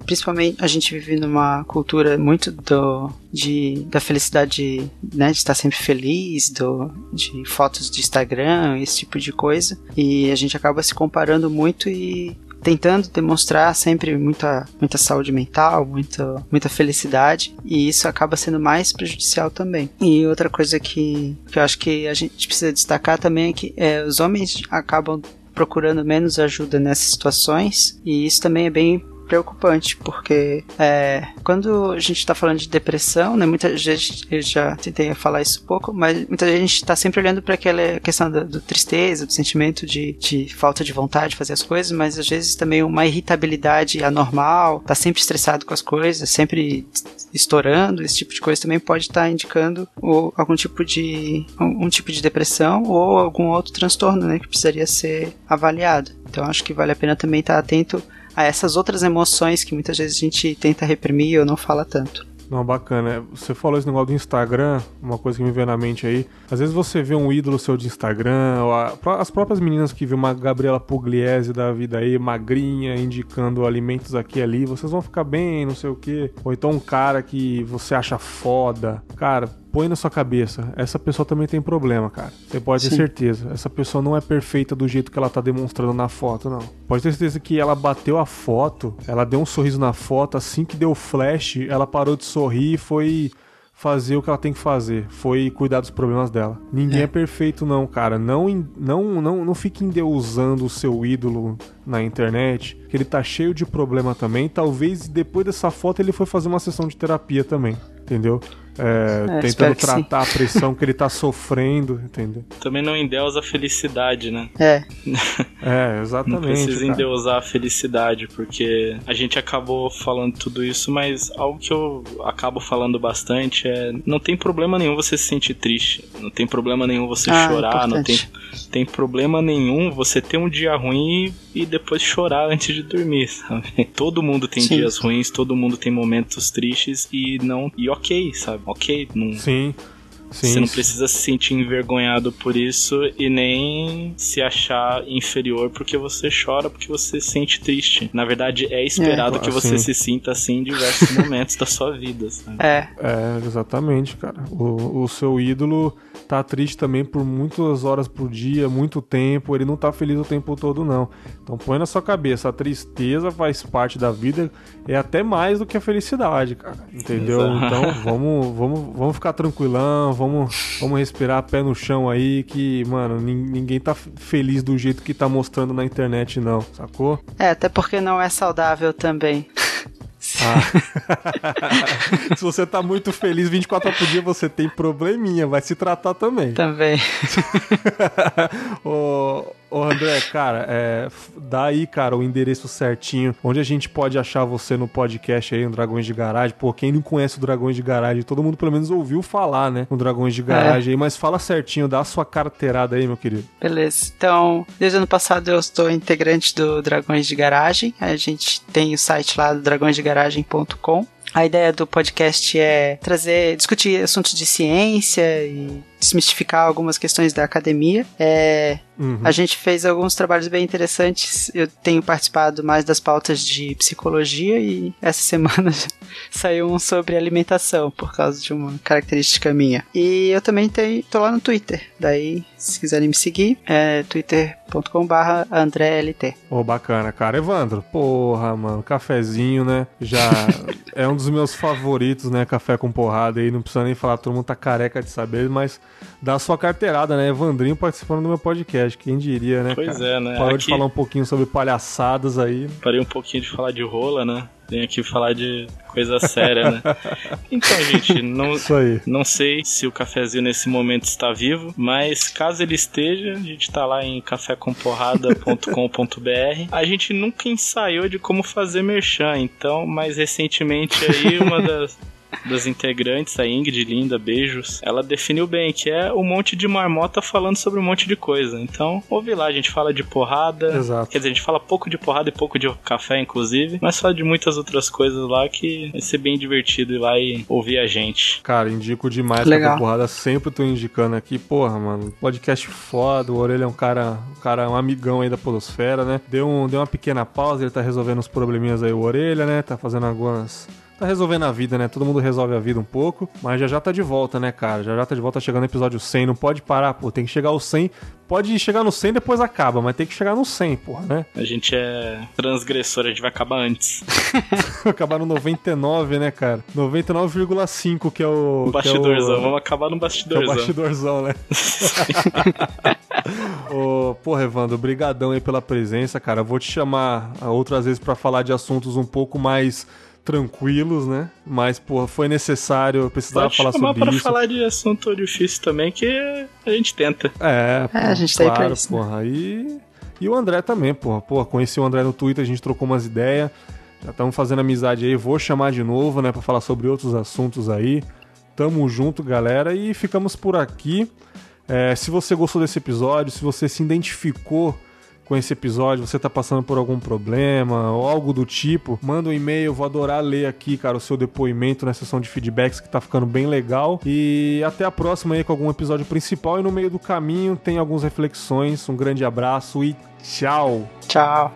principalmente a gente vive numa cultura muito do, de, da felicidade, né, de estar sempre feliz, do, de fotos de Instagram, esse tipo de coisa, e a gente acaba se comparando muito e tentando demonstrar sempre muita, muita saúde mental, muita, muita felicidade, e isso acaba sendo mais prejudicial também. E outra coisa que, que eu acho que a gente precisa destacar também é que é, os homens acabam procurando menos ajuda nessas situações, e isso também é bem preocupante, porque é, quando a gente está falando de depressão, né, muita gente, eu já tentei falar isso um pouco, mas muita gente está sempre olhando para aquela questão do, do, tristeza, do sentimento de, de falta de vontade de fazer as coisas, mas às vezes também uma irritabilidade anormal, tá sempre estressado com as coisas, sempre estourando, esse tipo de coisa também pode estar tá indicando ou, algum tipo de um, um tipo de depressão ou algum outro transtorno, né, que precisaria ser avaliado. Então acho que vale a pena também estar tá atento a essas outras emoções que muitas vezes a gente tenta reprimir ou não fala tanto. Não, bacana. Você falou esse negócio do Instagram, uma coisa que me veio na mente aí. Às vezes você vê um ídolo seu de Instagram, a, as próprias meninas que vê uma Gabriela Pugliese da vida aí, magrinha, indicando alimentos aqui e ali, vocês vão ficar bem, não sei o quê. Ou então um cara que você acha foda. Cara, põe na sua cabeça, essa pessoa também tem problema, cara. Você pode Sim. ter certeza. Essa pessoa não é perfeita do jeito que ela tá demonstrando na foto, não. Pode ter certeza que ela bateu a foto, ela deu um sorriso na foto, assim que deu flash, ela parou de sorrir e foi fazer o que ela tem que fazer, foi cuidar dos problemas dela. Ninguém é, é perfeito não, cara. Não não não não fique endeusando o seu ídolo na internet, que ele tá cheio de problema também. Talvez depois dessa foto ele foi fazer uma sessão de terapia também, entendeu? É, é, tentando tratar sim. a pressão que ele tá sofrendo, entendeu? Também não endeusa a felicidade, né? É. <laughs> é, exatamente. Não precisa cara. endeusar a felicidade, porque a gente acabou falando tudo isso, mas algo que eu acabo falando bastante é: não tem problema nenhum você se sentir triste, não tem problema nenhum você ah, chorar, não tem, tem problema nenhum você ter um dia ruim e depois chorar antes de dormir, <laughs> sabe? Todo mundo tem Sim. dias ruins, todo mundo tem momentos tristes e não. E ok, sabe? Ok. Não, sim. Sim, você não precisa se sentir envergonhado por isso e nem se achar inferior porque você chora, porque você se sente triste. Na verdade, é esperado é, que você se sinta assim em diversos momentos da sua vida. Sabe? É. É, exatamente, cara. O, o seu ídolo tá triste também por muitas horas por dia, muito tempo. Ele não tá feliz o tempo todo, não. Então põe na sua cabeça, a tristeza faz parte da vida, é até mais do que a felicidade, cara. Entendeu? Exato. Então vamos, vamos, vamos ficar tranquilão vamos, vamos respirar pé no chão aí, que, mano, ninguém tá feliz do jeito que tá mostrando na internet, não, sacou? É, até porque não é saudável também. Ah. <laughs> se você tá muito feliz 24 horas por dia, você tem probleminha, vai se tratar também. Também. <laughs> ô, ô, André, cara, é, dá aí, cara, o endereço certinho, onde a gente pode achar você no podcast aí, no Dragões de Garagem. Pô, quem não conhece o Dragões de Garagem, todo mundo pelo menos ouviu falar, né, no Dragões de Garagem é. aí, mas fala certinho, dá a sua carteirada aí, meu querido. Beleza. Então, desde o ano passado eu estou integrante do Dragões de Garagem. A gente tem o site lá do dragõesdegaragem.com. A ideia do podcast é trazer, discutir assuntos de ciência e desmistificar algumas questões da academia. É, uhum. A gente fez alguns trabalhos bem interessantes. Eu tenho participado mais das pautas de psicologia e essa <laughs> semana saiu um sobre alimentação por causa de uma característica minha. E eu também tenho, tô lá no Twitter. Daí, se quiserem me seguir, é twitter.com/barra AndréLT. Ô, oh, bacana, cara. Evandro, porra, mano, cafezinho, né? Já <laughs> é um dos meus favoritos, né? Café com porrada aí. Não precisa nem falar, todo mundo tá careca de saber, mas da sua carteirada, né? Evandrinho participando do meu podcast, quem diria, né? Pois cara? é, né? Parou Aqui... de falar um pouquinho sobre palhaçadas aí. Parei um pouquinho de falar de rola, né? Vem aqui falar de coisa séria, né? <laughs> Então, gente, não, não sei se o cafezinho nesse momento está vivo, mas caso ele esteja, a gente tá lá em cafécomporrada.com.br. A gente nunca ensaiou de como fazer merchan, então, mais recentemente aí, uma das das integrantes, a Ingrid, linda, beijos, ela definiu bem que é um monte de marmota falando sobre um monte de coisa. Então, ouve lá, a gente fala de porrada. Exato. Quer dizer, a gente fala pouco de porrada e pouco de café, inclusive, mas fala de muitas outras coisas lá que vai ser bem divertido ir lá e ouvir a gente. Cara, indico demais Legal. Café Porrada, sempre tô indicando aqui. Porra, mano, podcast foda, o Orelha é um cara, um cara, um amigão aí da Podosfera, né? Deu, um, deu uma pequena pausa, ele tá resolvendo os probleminhas aí, o Orelha, né? Tá fazendo algumas tá resolvendo a vida, né? Todo mundo resolve a vida um pouco, mas já já tá de volta, né, cara? Já já tá de volta chegando no episódio 100, não pode parar, pô, tem que chegar ao 100. Pode chegar no 100 depois acaba, mas tem que chegar no 100, porra, né? A gente é transgressor, a gente vai acabar antes. <laughs> acabar no 99, né, cara? 99,5 que é o... o bastidorzão, é o... vamos acabar no bastidorzão. É o bastidorzão, né? <laughs> Ô, porra, Evandro, brigadão aí pela presença, cara. Eu vou te chamar outras vezes para falar de assuntos um pouco mais tranquilos, né? Mas, porra, foi necessário, eu precisava Pode falar sobre pra isso. falar de assunto difícil também, que a gente tenta. É, é a gente tá claro, aí pra isso, porra. Né? E, e o André também, porra. Porra, conheci o André no Twitter, a gente trocou umas ideias. Já estamos fazendo amizade aí, vou chamar de novo, né, para falar sobre outros assuntos aí. Tamo junto, galera, e ficamos por aqui. É, se você gostou desse episódio, se você se identificou com esse episódio, você tá passando por algum problema ou algo do tipo, manda um e-mail, vou adorar ler aqui, cara, o seu depoimento na sessão de feedbacks que tá ficando bem legal. E até a próxima aí com algum episódio principal e no meio do caminho tem algumas reflexões. Um grande abraço e tchau. Tchau.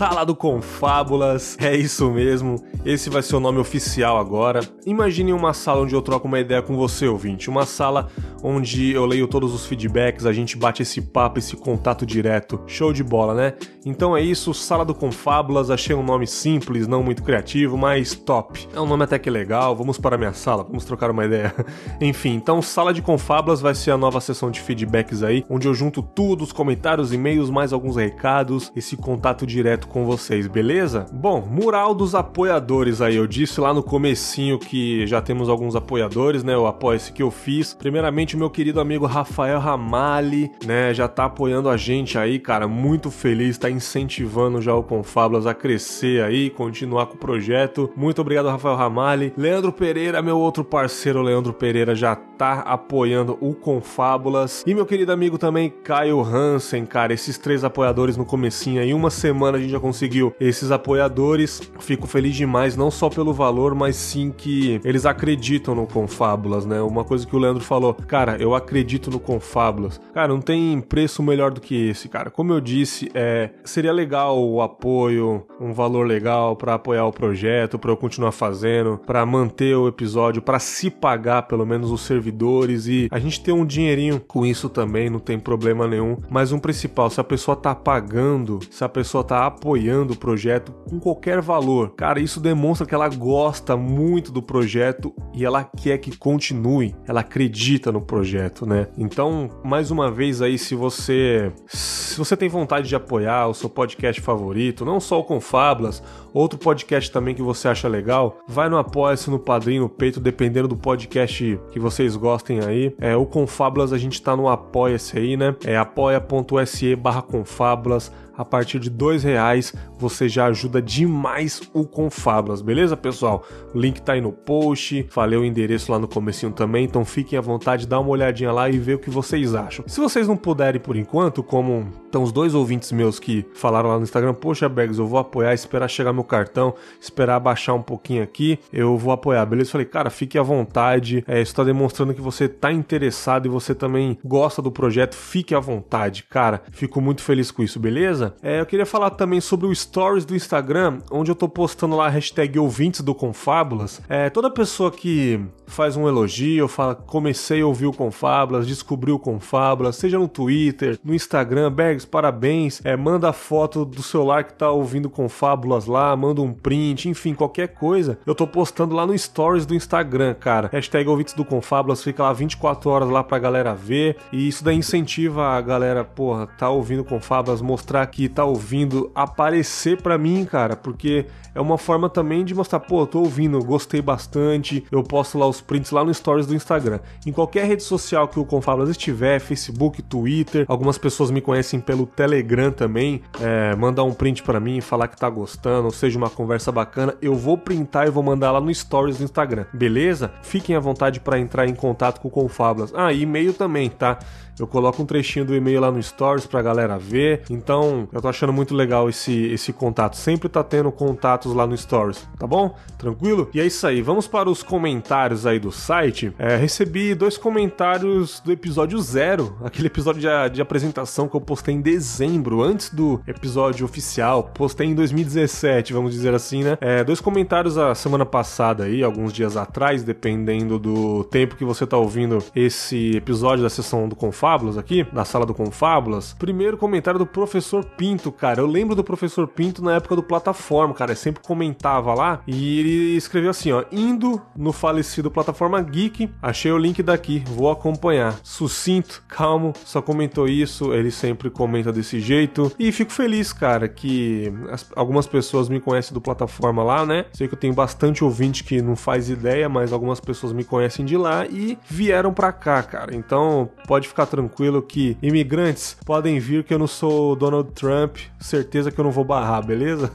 Sala do Confábulas. É isso mesmo. Esse vai ser o nome oficial agora. Imagine uma sala onde eu troco uma ideia com você, ouvinte. Uma sala onde eu leio todos os feedbacks, a gente bate esse papo, esse contato direto. Show de bola, né? Então é isso, Sala do Confábulas. Achei um nome simples, não muito criativo, mas top. É um nome até que legal. Vamos para a minha sala, vamos trocar uma ideia. <laughs> Enfim, então Sala de Confábulas vai ser a nova sessão de feedbacks aí, onde eu junto tudo, os comentários, e-mails, mais alguns recados, esse contato direto com vocês, beleza? Bom, mural dos apoiadores aí, eu disse lá no comecinho que já temos alguns apoiadores, né? O apoia-se que eu fiz. Primeiramente o meu querido amigo Rafael Ramali, né? Já tá apoiando a gente aí, cara. Muito feliz, tá incentivando já o Confablas a crescer aí, continuar com o projeto. Muito obrigado, Rafael Ramali. Leandro Pereira, meu outro parceiro, Leandro Pereira, já tá apoiando o Confábulas. E meu querido amigo também, Caio Hansen, cara. Esses três apoiadores no comecinho aí, uma semana a gente já conseguiu esses apoiadores. Fico feliz demais, não só pelo valor, mas sim que eles acreditam no Confábulas, né? Uma coisa que o Leandro falou, cara, eu acredito no Confábulas. Cara, não tem preço melhor do que esse, cara. Como eu disse, é, seria legal o apoio, um valor legal para apoiar o projeto, para eu continuar fazendo, para manter o episódio, para se pagar pelo menos os servidores e a gente ter um dinheirinho com isso também, não tem problema nenhum. Mas um principal, se a pessoa tá pagando, se a pessoa tá apoiando o projeto com qualquer valor, cara, isso demonstra que ela gosta muito do projeto e ela quer que continue, ela acredita no projeto, né? Então, mais uma vez aí, se você se você tem vontade de apoiar o seu podcast favorito, não só o Confablas, outro podcast também que você acha legal, vai no Apoia-se, no Padrinho, no Peito, dependendo do podcast que vocês gostem aí. É, o Confablas a gente tá no Apoia-se aí, né? É apoia.se barra Confablas a partir de dois reais você já ajuda demais o Confablas, beleza, pessoal? O link tá aí no post, falei o endereço lá no comecinho também, então fiquem à vontade, dá uma olhadinha lá e vê o que vocês acham. Se vocês não puderem por enquanto, como estão os dois ouvintes meus que falaram lá no Instagram, poxa, Bags, eu vou apoiar, esperar chegar meu cartão, esperar baixar um pouquinho aqui, eu vou apoiar, beleza? Falei, cara, fique à vontade, é, isso tá demonstrando que você tá interessado e você também gosta do projeto, fique à vontade, cara, fico muito feliz com isso, beleza? É, eu queria falar também sobre o Stories do Instagram, onde eu tô postando lá a hashtag ouvintes do Confábulas. É, toda pessoa que faz um elogio, fala comecei a ouvir o Confábulas, descobriu o Confábulas, seja no Twitter, no Instagram, Bergs, parabéns, é, manda a foto do celular que tá ouvindo Confábulas lá, manda um print, enfim, qualquer coisa, eu tô postando lá no Stories do Instagram, cara. Hashtag ouvintes do Confábulas, fica lá 24 horas lá pra galera ver, e isso daí incentiva a galera, porra, tá ouvindo Confábulas, mostrar que tá ouvindo, aparecer pra mim, cara, porque é uma forma também de mostrar, pô, tô ouvindo, gostei bastante, eu posto lá os prints lá no Stories do Instagram. Em qualquer rede social que o Confablas estiver, Facebook, Twitter, algumas pessoas me conhecem pelo Telegram também, é, mandar um print para mim, falar que tá gostando, ou seja, uma conversa bacana, eu vou printar e vou mandar lá no Stories do Instagram, beleza? Fiquem à vontade para entrar em contato com o Confablas. Ah, e-mail também, tá? Eu coloco um trechinho do e-mail lá no Stories pra galera ver. Então, eu tô achando muito legal esse, esse contato. Sempre tá tendo contatos lá no Stories, tá bom? Tranquilo? E é isso aí. Vamos para os comentários aí do site. É, recebi dois comentários do episódio zero, aquele episódio de, de apresentação que eu postei em dezembro, antes do episódio oficial. Postei em 2017, vamos dizer assim, né? É, dois comentários a semana passada aí, alguns dias atrás, dependendo do tempo que você tá ouvindo esse episódio da sessão do Confá Confábulas aqui, da sala do Confábulas. Primeiro comentário do professor Pinto, cara. Eu lembro do professor Pinto na época do plataforma, cara. Eu sempre comentava lá e ele escreveu assim, ó: indo no falecido plataforma Geek, achei o link daqui, vou acompanhar. Sucinto, calmo, só comentou isso. Ele sempre comenta desse jeito e fico feliz, cara, que as, algumas pessoas me conhecem do plataforma lá, né? Sei que eu tenho bastante ouvinte que não faz ideia, mas algumas pessoas me conhecem de lá e vieram pra cá, cara. Então pode ficar tranquilo que imigrantes podem vir que eu não sou Donald Trump, certeza que eu não vou barrar, beleza?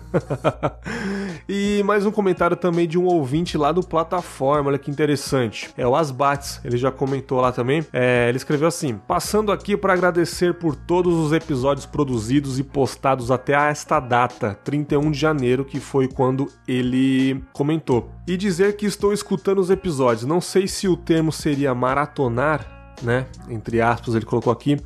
<laughs> e mais um comentário também de um ouvinte lá do plataforma, olha que interessante. É o Asbats, ele já comentou lá também. É, ele escreveu assim: passando aqui para agradecer por todos os episódios produzidos e postados até esta data, 31 de janeiro, que foi quando ele comentou. E dizer que estou escutando os episódios. Não sei se o termo seria maratonar né? Entre aspas, ele colocou aqui.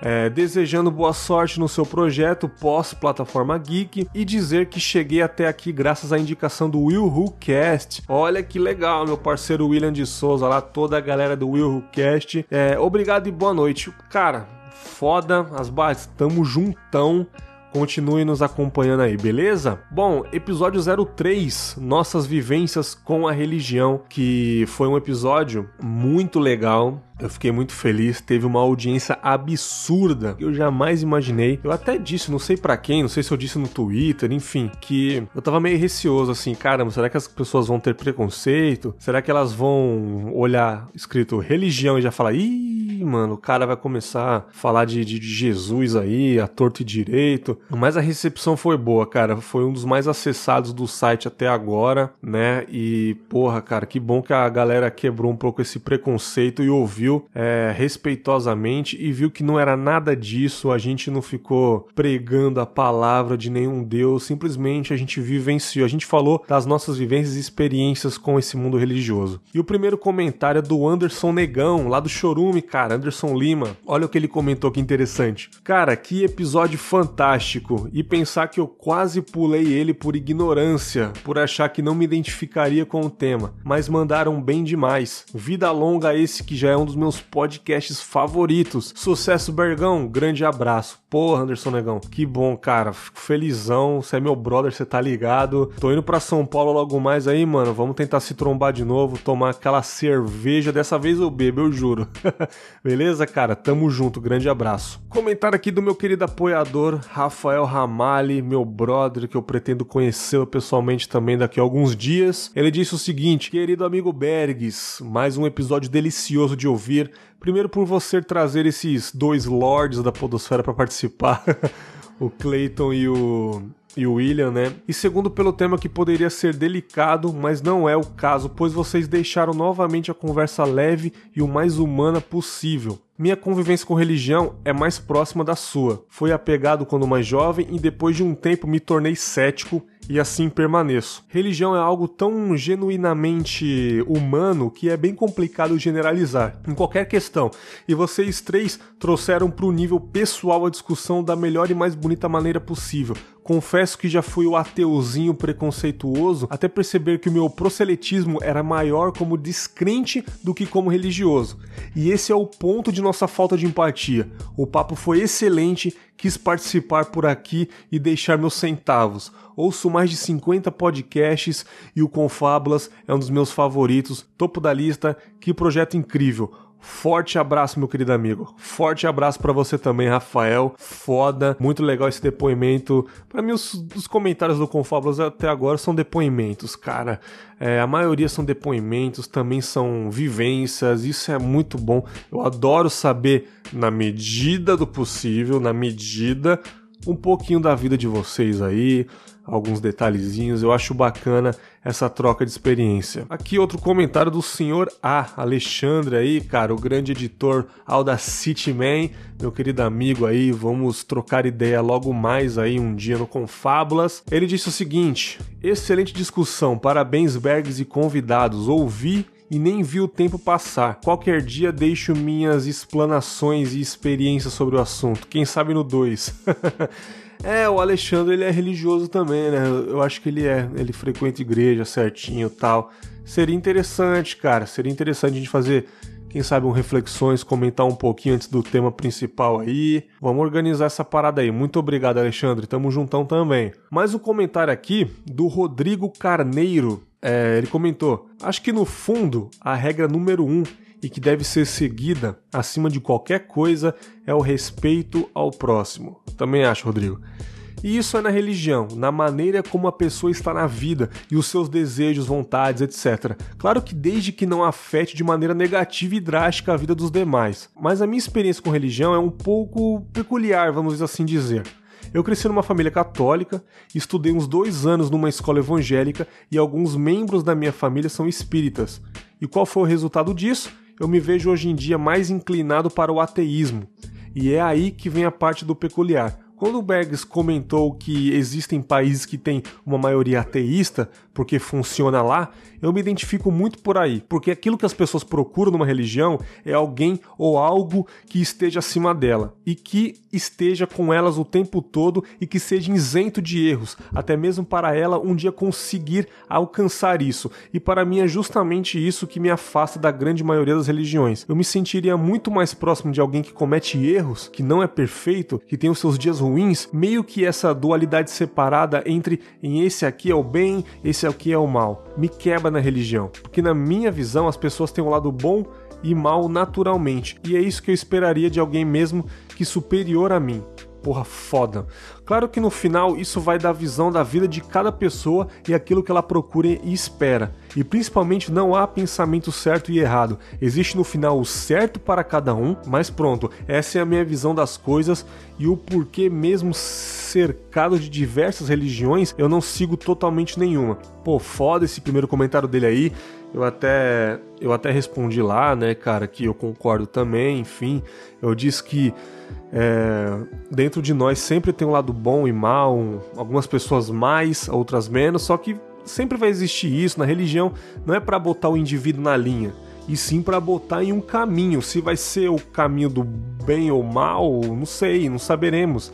É, desejando boa sorte no seu projeto pós-plataforma Geek e dizer que cheguei até aqui graças à indicação do Will Who Cast. Olha que legal, meu parceiro William de Souza, lá toda a galera do Will Who Cast. É, obrigado e boa noite. Cara, foda as bases, tamo juntão. Continue nos acompanhando aí, beleza? Bom, episódio 03, nossas vivências com a religião, que foi um episódio muito legal, eu fiquei muito feliz, teve uma audiência absurda que eu jamais imaginei. Eu até disse, não sei para quem, não sei se eu disse no Twitter, enfim, que eu tava meio receoso assim, caramba, será que as pessoas vão ter preconceito? Será que elas vão olhar escrito religião e já falar, ih, mano, o cara vai começar a falar de, de, de Jesus aí, a torto e direito. Mas a recepção foi boa, cara. Foi um dos mais acessados do site até agora, né? E, porra, cara, que bom que a galera quebrou um pouco esse preconceito e ouviu ouviu é, respeitosamente e viu que não era nada disso, a gente não ficou pregando a palavra de nenhum Deus, simplesmente a gente vivenciou, a gente falou das nossas vivências e experiências com esse mundo religioso. E o primeiro comentário é do Anderson Negão, lá do Chorume, cara, Anderson Lima. Olha o que ele comentou que interessante. Cara, que episódio fantástico. E pensar que eu quase pulei ele por ignorância, por achar que não me identificaria com o tema, mas mandaram bem demais. Vida longa esse que já é um dos meus podcasts favoritos. Sucesso, Bergão. Grande abraço. Porra, Anderson Negão. Que bom, cara. Fico felizão. Você é meu brother, você tá ligado. Tô indo pra São Paulo logo mais aí, mano. Vamos tentar se trombar de novo, tomar aquela cerveja. Dessa vez eu bebo, eu juro. <laughs> Beleza, cara? Tamo junto. Grande abraço. Comentário aqui do meu querido apoiador, Rafael Ramali, meu brother, que eu pretendo conhecê-lo pessoalmente também daqui a alguns dias. Ele disse o seguinte: Querido amigo Bergs, mais um episódio delicioso de ouvir. Primeiro por você trazer esses dois lords da podosfera para participar, <laughs> o Clayton e o e o William, né? E segundo pelo tema que poderia ser delicado, mas não é o caso, pois vocês deixaram novamente a conversa leve e o mais humana possível. Minha convivência com religião é mais próxima da sua. Fui apegado quando mais jovem e depois de um tempo me tornei cético e assim permaneço. Religião é algo tão genuinamente humano que é bem complicado generalizar em qualquer questão. E vocês três trouxeram para o nível pessoal a discussão da melhor e mais bonita maneira possível. Confesso que já fui o ateuzinho preconceituoso até perceber que o meu proselitismo era maior como descrente do que como religioso. E esse é o ponto de nossa falta de empatia. O papo foi excelente, quis participar por aqui e deixar meus centavos. Ouço mais de 50 podcasts e o Confábulas é um dos meus favoritos, topo da lista. Que projeto incrível! Forte abraço, meu querido amigo. Forte abraço para você também, Rafael. Foda, muito legal esse depoimento. Para mim, os, os, comentários do Confábulas até agora são depoimentos, cara. É, a maioria são depoimentos, também são vivências. Isso é muito bom. Eu adoro saber, na medida do possível, na medida, um pouquinho da vida de vocês aí alguns detalhezinhos. Eu acho bacana essa troca de experiência. Aqui outro comentário do senhor A, Alexandre aí, cara, o grande editor Audacity Man, meu querido amigo aí, vamos trocar ideia logo mais aí um dia no Confábulas. Ele disse o seguinte: excelente discussão, parabéns Bergs e convidados, ouvi e nem vi o tempo passar. Qualquer dia deixo minhas explanações e experiências sobre o assunto, quem sabe no 2. <laughs> É, o Alexandre ele é religioso também, né? Eu acho que ele é, ele frequenta igreja certinho, tal. Seria interessante, cara, seria interessante a gente fazer, quem sabe, um reflexões, comentar um pouquinho antes do tema principal aí. Vamos organizar essa parada aí. Muito obrigado, Alexandre. Tamo juntão também. Mais um comentário aqui do Rodrigo Carneiro. É, ele comentou: Acho que no fundo a regra número um e que deve ser seguida acima de qualquer coisa é o respeito ao próximo. Também acho, Rodrigo. E isso é na religião, na maneira como a pessoa está na vida e os seus desejos, vontades, etc. Claro que desde que não afete de maneira negativa e drástica a vida dos demais. Mas a minha experiência com religião é um pouco peculiar, vamos assim dizer. Eu cresci numa família católica, estudei uns dois anos numa escola evangélica e alguns membros da minha família são espíritas. E qual foi o resultado disso? Eu me vejo hoje em dia mais inclinado para o ateísmo. E é aí que vem a parte do peculiar. Quando o Bergs comentou que existem países que têm uma maioria ateísta, porque funciona lá, eu me identifico muito por aí, porque aquilo que as pessoas procuram numa religião é alguém ou algo que esteja acima dela e que esteja com elas o tempo todo e que seja isento de erros, até mesmo para ela um dia conseguir alcançar isso. E para mim é justamente isso que me afasta da grande maioria das religiões. Eu me sentiria muito mais próximo de alguém que comete erros, que não é perfeito, que tem os seus dias ruins, meio que essa dualidade separada entre em esse aqui é o bem, esse aqui é o mal, me quebra na religião. Porque na minha visão as pessoas têm um lado bom e mal naturalmente. E é isso que eu esperaria de alguém mesmo que superior a mim porra foda. Claro que no final isso vai dar visão da vida de cada pessoa e aquilo que ela procura e espera. E principalmente não há pensamento certo e errado. Existe no final o certo para cada um, mas pronto, essa é a minha visão das coisas e o porquê mesmo cercado de diversas religiões, eu não sigo totalmente nenhuma. Pô, foda esse primeiro comentário dele aí. Eu até eu até respondi lá, né, cara, que eu concordo também, enfim. Eu disse que é, dentro de nós sempre tem um lado bom e mal, algumas pessoas mais, outras menos, só que sempre vai existir isso na religião, não é para botar o indivíduo na linha, e sim para botar em um caminho. Se vai ser o caminho do bem ou mal, não sei, não saberemos.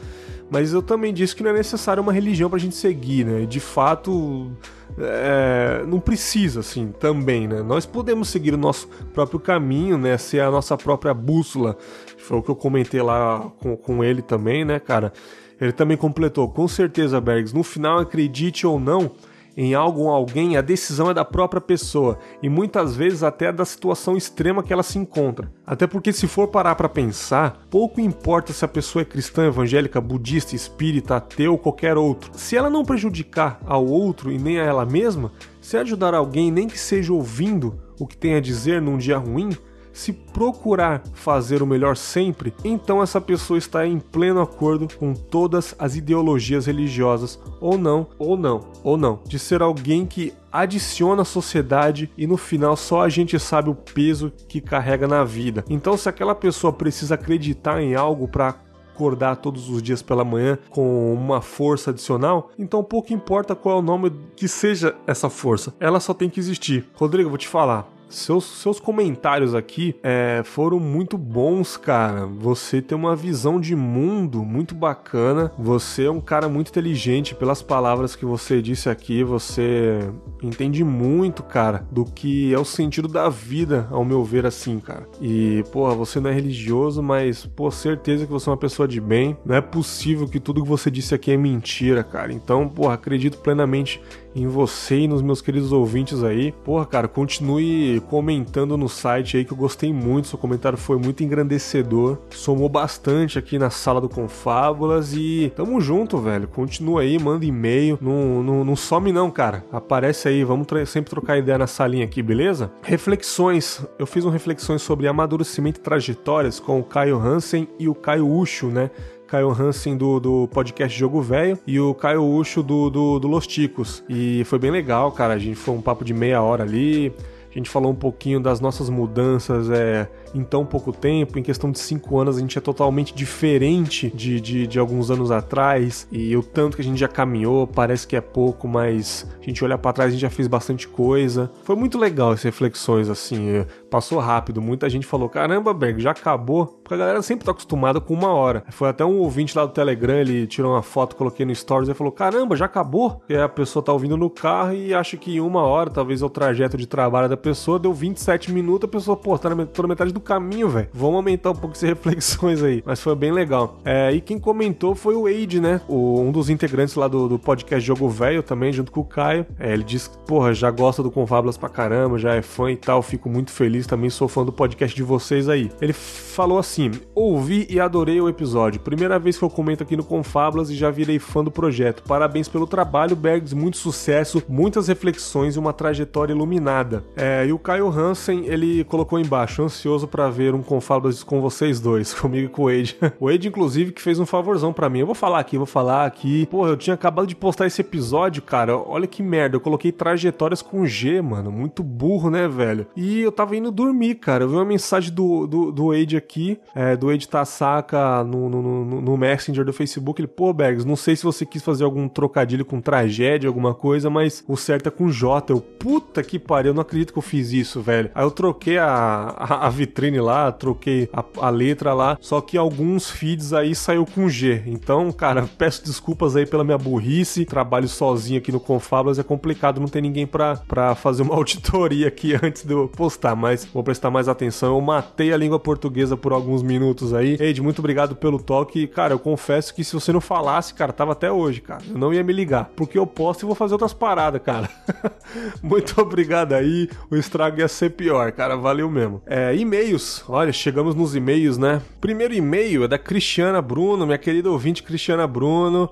Mas eu também disse que não é necessário uma religião para a gente seguir, né? De fato, é, não precisa, assim, também, né? Nós podemos seguir o nosso próprio caminho, né? Ser a nossa própria bússola. Foi o que eu comentei lá com, com ele também, né, cara? Ele também completou, com certeza, Bergs, no final, acredite ou não, em algo ou alguém, a decisão é da própria pessoa e muitas vezes até da situação extrema que ela se encontra. Até porque, se for parar para pensar, pouco importa se a pessoa é cristã, evangélica, budista, espírita, ateu ou qualquer outro. Se ela não prejudicar ao outro e nem a ela mesma, se ajudar alguém, nem que seja ouvindo o que tem a dizer num dia ruim, se procurar fazer o melhor sempre, então essa pessoa está em pleno acordo com todas as ideologias religiosas, ou não, ou não, ou não, de ser alguém que adiciona à sociedade e no final só a gente sabe o peso que carrega na vida. Então, se aquela pessoa precisa acreditar em algo para acordar todos os dias pela manhã com uma força adicional, então pouco importa qual é o nome que seja essa força, ela só tem que existir. Rodrigo, vou te falar, seus, seus comentários aqui é, foram muito bons, cara. Você tem uma visão de mundo muito bacana. Você é um cara muito inteligente pelas palavras que você disse aqui. Você entende muito, cara, do que é o sentido da vida, ao meu ver, assim, cara. E, porra, você não é religioso, mas, pô, certeza que você é uma pessoa de bem. Não é possível que tudo que você disse aqui é mentira, cara. Então, porra, acredito plenamente em você e nos meus queridos ouvintes aí. Porra, cara, continue comentando no site aí que eu gostei muito. Seu comentário foi muito engrandecedor. Somou bastante aqui na sala do Confábulas e tamo junto, velho. Continua aí, manda e-mail. Não, não, não some não, cara. Aparece aí, vamos sempre trocar ideia na salinha aqui, beleza? Reflexões. Eu fiz um reflexões sobre amadurecimento e trajetórias com o Caio Hansen e o Caio Ucho, né? Caio Hansen do, do podcast Jogo Velho e o Caio Ucho do, do, do Los Ticos. E foi bem legal, cara. A gente foi um papo de meia hora ali. A gente falou um pouquinho das nossas mudanças é, em tão pouco tempo. Em questão de cinco anos, a gente é totalmente diferente de, de, de, alguns anos atrás. E o tanto que a gente já caminhou, parece que é pouco, mas a gente olha para trás, a gente já fez bastante coisa. Foi muito legal essas reflexões, assim. Passou rápido. Muita gente falou: caramba, Berg, já acabou. Porque a galera sempre tá acostumada com uma hora. Foi até um ouvinte lá do Telegram, ele tirou uma foto, coloquei no Stories e falou: caramba, já acabou? E a pessoa tá ouvindo no carro e acha que em uma hora, talvez é o trajeto de trabalho da pessoa, deu 27 minutos, a pessoa, pô, tá na, tô na metade do caminho, velho. Vamos aumentar um pouco essas <laughs> reflexões aí. Mas foi bem legal. É, e quem comentou foi o Wade, né? O, um dos integrantes lá do, do podcast Jogo Velho também, junto com o Caio. É, ele disse porra, já gosta do Confablas pra caramba, já é fã e tal. Fico muito feliz também, sou fã do podcast de vocês aí. Ele falou assim: ouvi e adorei o episódio. Primeira vez que eu comento aqui no Confablas e já virei fã do projeto. Parabéns pelo trabalho, Bergs. Muito sucesso, muitas reflexões e uma trajetória iluminada. É, e o Caio Hansen, ele colocou embaixo, ansioso para ver um Confablas com vocês dois, <laughs> comigo e com o Wade. o Wade, inclusive, que fez um favorzão para mim. Eu vou falar aqui, vou falar aqui. Porra, eu tinha acabado de postar esse episódio, cara. Olha que merda. Eu coloquei trajetórias com G, mano. Muito burro, né, velho? E eu tava indo dormir, cara. Eu vi uma mensagem do, do, do Wade aqui, é, do Wade Tasaka no, no, no, no Messenger do Facebook. Ele, pô, Bergs, não sei se você quis fazer algum trocadilho com tragédia, alguma coisa, mas o certo é com J. Eu, puta que pariu, eu não acredito que eu fiz isso, velho? Aí eu troquei a, a, a vitrine lá, troquei a, a, letra lá, só que alguns feeds aí saiu com G. Então, cara, <laughs> peço desculpas aí pela minha burrice. Trabalho sozinho aqui no Confablas, é complicado, não tem ninguém pra, pra fazer uma <laughs> auditoria aqui antes de eu postar, mas vou prestar mais atenção. Eu matei a língua portuguesa por alguns minutos aí. Ed, muito obrigado pelo toque. Cara, eu confesso que se você não falasse, cara, tava até hoje, cara. Eu não ia me ligar, porque eu posto e vou fazer outras paradas, cara. <laughs> muito obrigado aí. O estrago ia ser pior, cara. Valeu mesmo. É, e-mails. Olha, chegamos nos e-mails, né? Primeiro e-mail é da Cristiana Bruno, minha querida ouvinte Cristiana Bruno.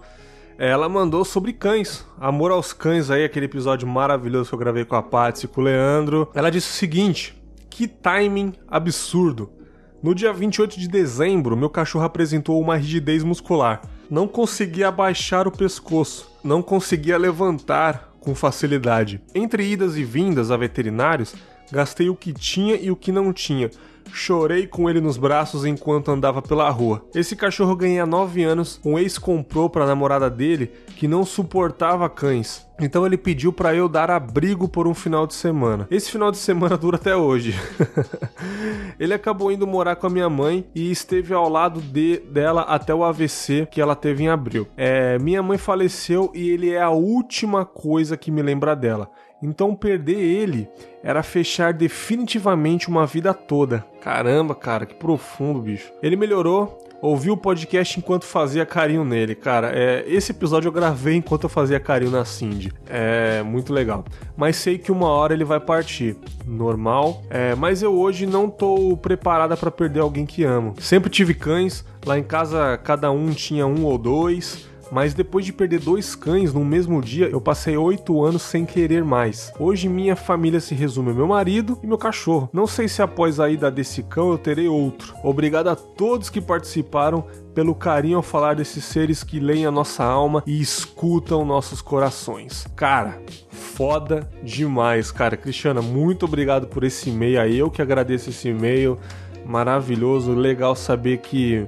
Ela mandou sobre cães. Amor aos cães aí, aquele episódio maravilhoso que eu gravei com a Patsy e com o Leandro. Ela disse o seguinte: Que timing absurdo. No dia 28 de dezembro, meu cachorro apresentou uma rigidez muscular. Não conseguia abaixar o pescoço, não conseguia levantar com facilidade. Entre idas e vindas a veterinários, gastei o que tinha e o que não tinha. Chorei com ele nos braços enquanto andava pela rua. Esse cachorro ganha 9 anos, um ex comprou para a namorada dele que não suportava cães. Então ele pediu para eu dar abrigo por um final de semana. Esse final de semana <laughs> dura até hoje. <laughs> ele acabou indo morar com a minha mãe e esteve ao lado de, dela até o AVC que ela teve em abril. É, minha mãe faleceu e ele é a última coisa que me lembra dela. Então perder ele era fechar definitivamente uma vida toda. Caramba, cara, que profundo, bicho. Ele melhorou, ouviu o podcast enquanto fazia carinho nele, cara. É, esse episódio eu gravei enquanto eu fazia carinho na Cindy. É muito legal. Mas sei que uma hora ele vai partir. Normal. É, mas eu hoje não tô preparada para perder alguém que amo. Sempre tive cães. Lá em casa cada um tinha um ou dois mas depois de perder dois cães no mesmo dia, eu passei oito anos sem querer mais. Hoje minha família se resume ao meu marido e meu cachorro. Não sei se após a ida desse cão eu terei outro. Obrigado a todos que participaram pelo carinho ao falar desses seres que leem a nossa alma e escutam nossos corações. Cara, foda demais, cara. Cristiana, muito obrigado por esse e-mail. Eu que agradeço esse e-mail. Maravilhoso, legal saber que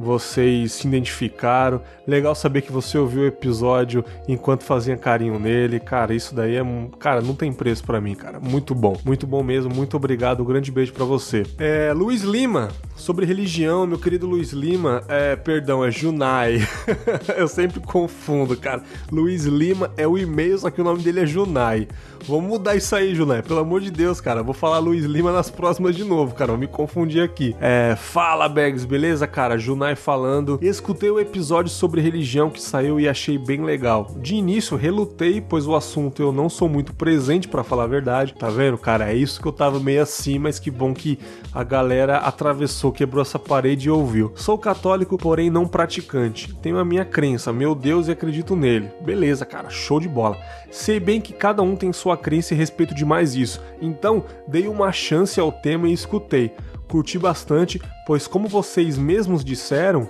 vocês se identificaram. Legal saber que você ouviu o episódio enquanto fazia carinho nele. Cara, isso daí é. Cara, não tem preço para mim, cara. Muito bom. Muito bom mesmo. Muito obrigado. Um grande beijo para você. É, Luiz Lima, sobre religião, meu querido Luiz Lima. É, perdão, é Junai. <laughs> Eu sempre confundo, cara. Luiz Lima é o e-mail, só que o nome dele é Junai. Vamos mudar isso aí, Junai. Pelo amor de Deus, cara. Vou falar Luiz Lima nas próximas de novo, cara. Vou me confundir aqui. É, fala, Bags, beleza, cara? Junai falando. Escutei o episódio sobre religião que saiu e achei bem legal. De início, relutei, pois o assunto eu não sou muito presente, para falar a verdade. Tá vendo, cara? É isso que eu tava meio assim, mas que bom que a galera atravessou, quebrou essa parede e ouviu. Sou católico, porém não praticante. Tenho a minha crença, meu Deus e acredito nele. Beleza, cara, show de bola. Sei bem que cada um tem sua crença e respeito demais isso. Então, dei uma chance ao tema e escutei. Curti bastante, pois como vocês mesmos disseram,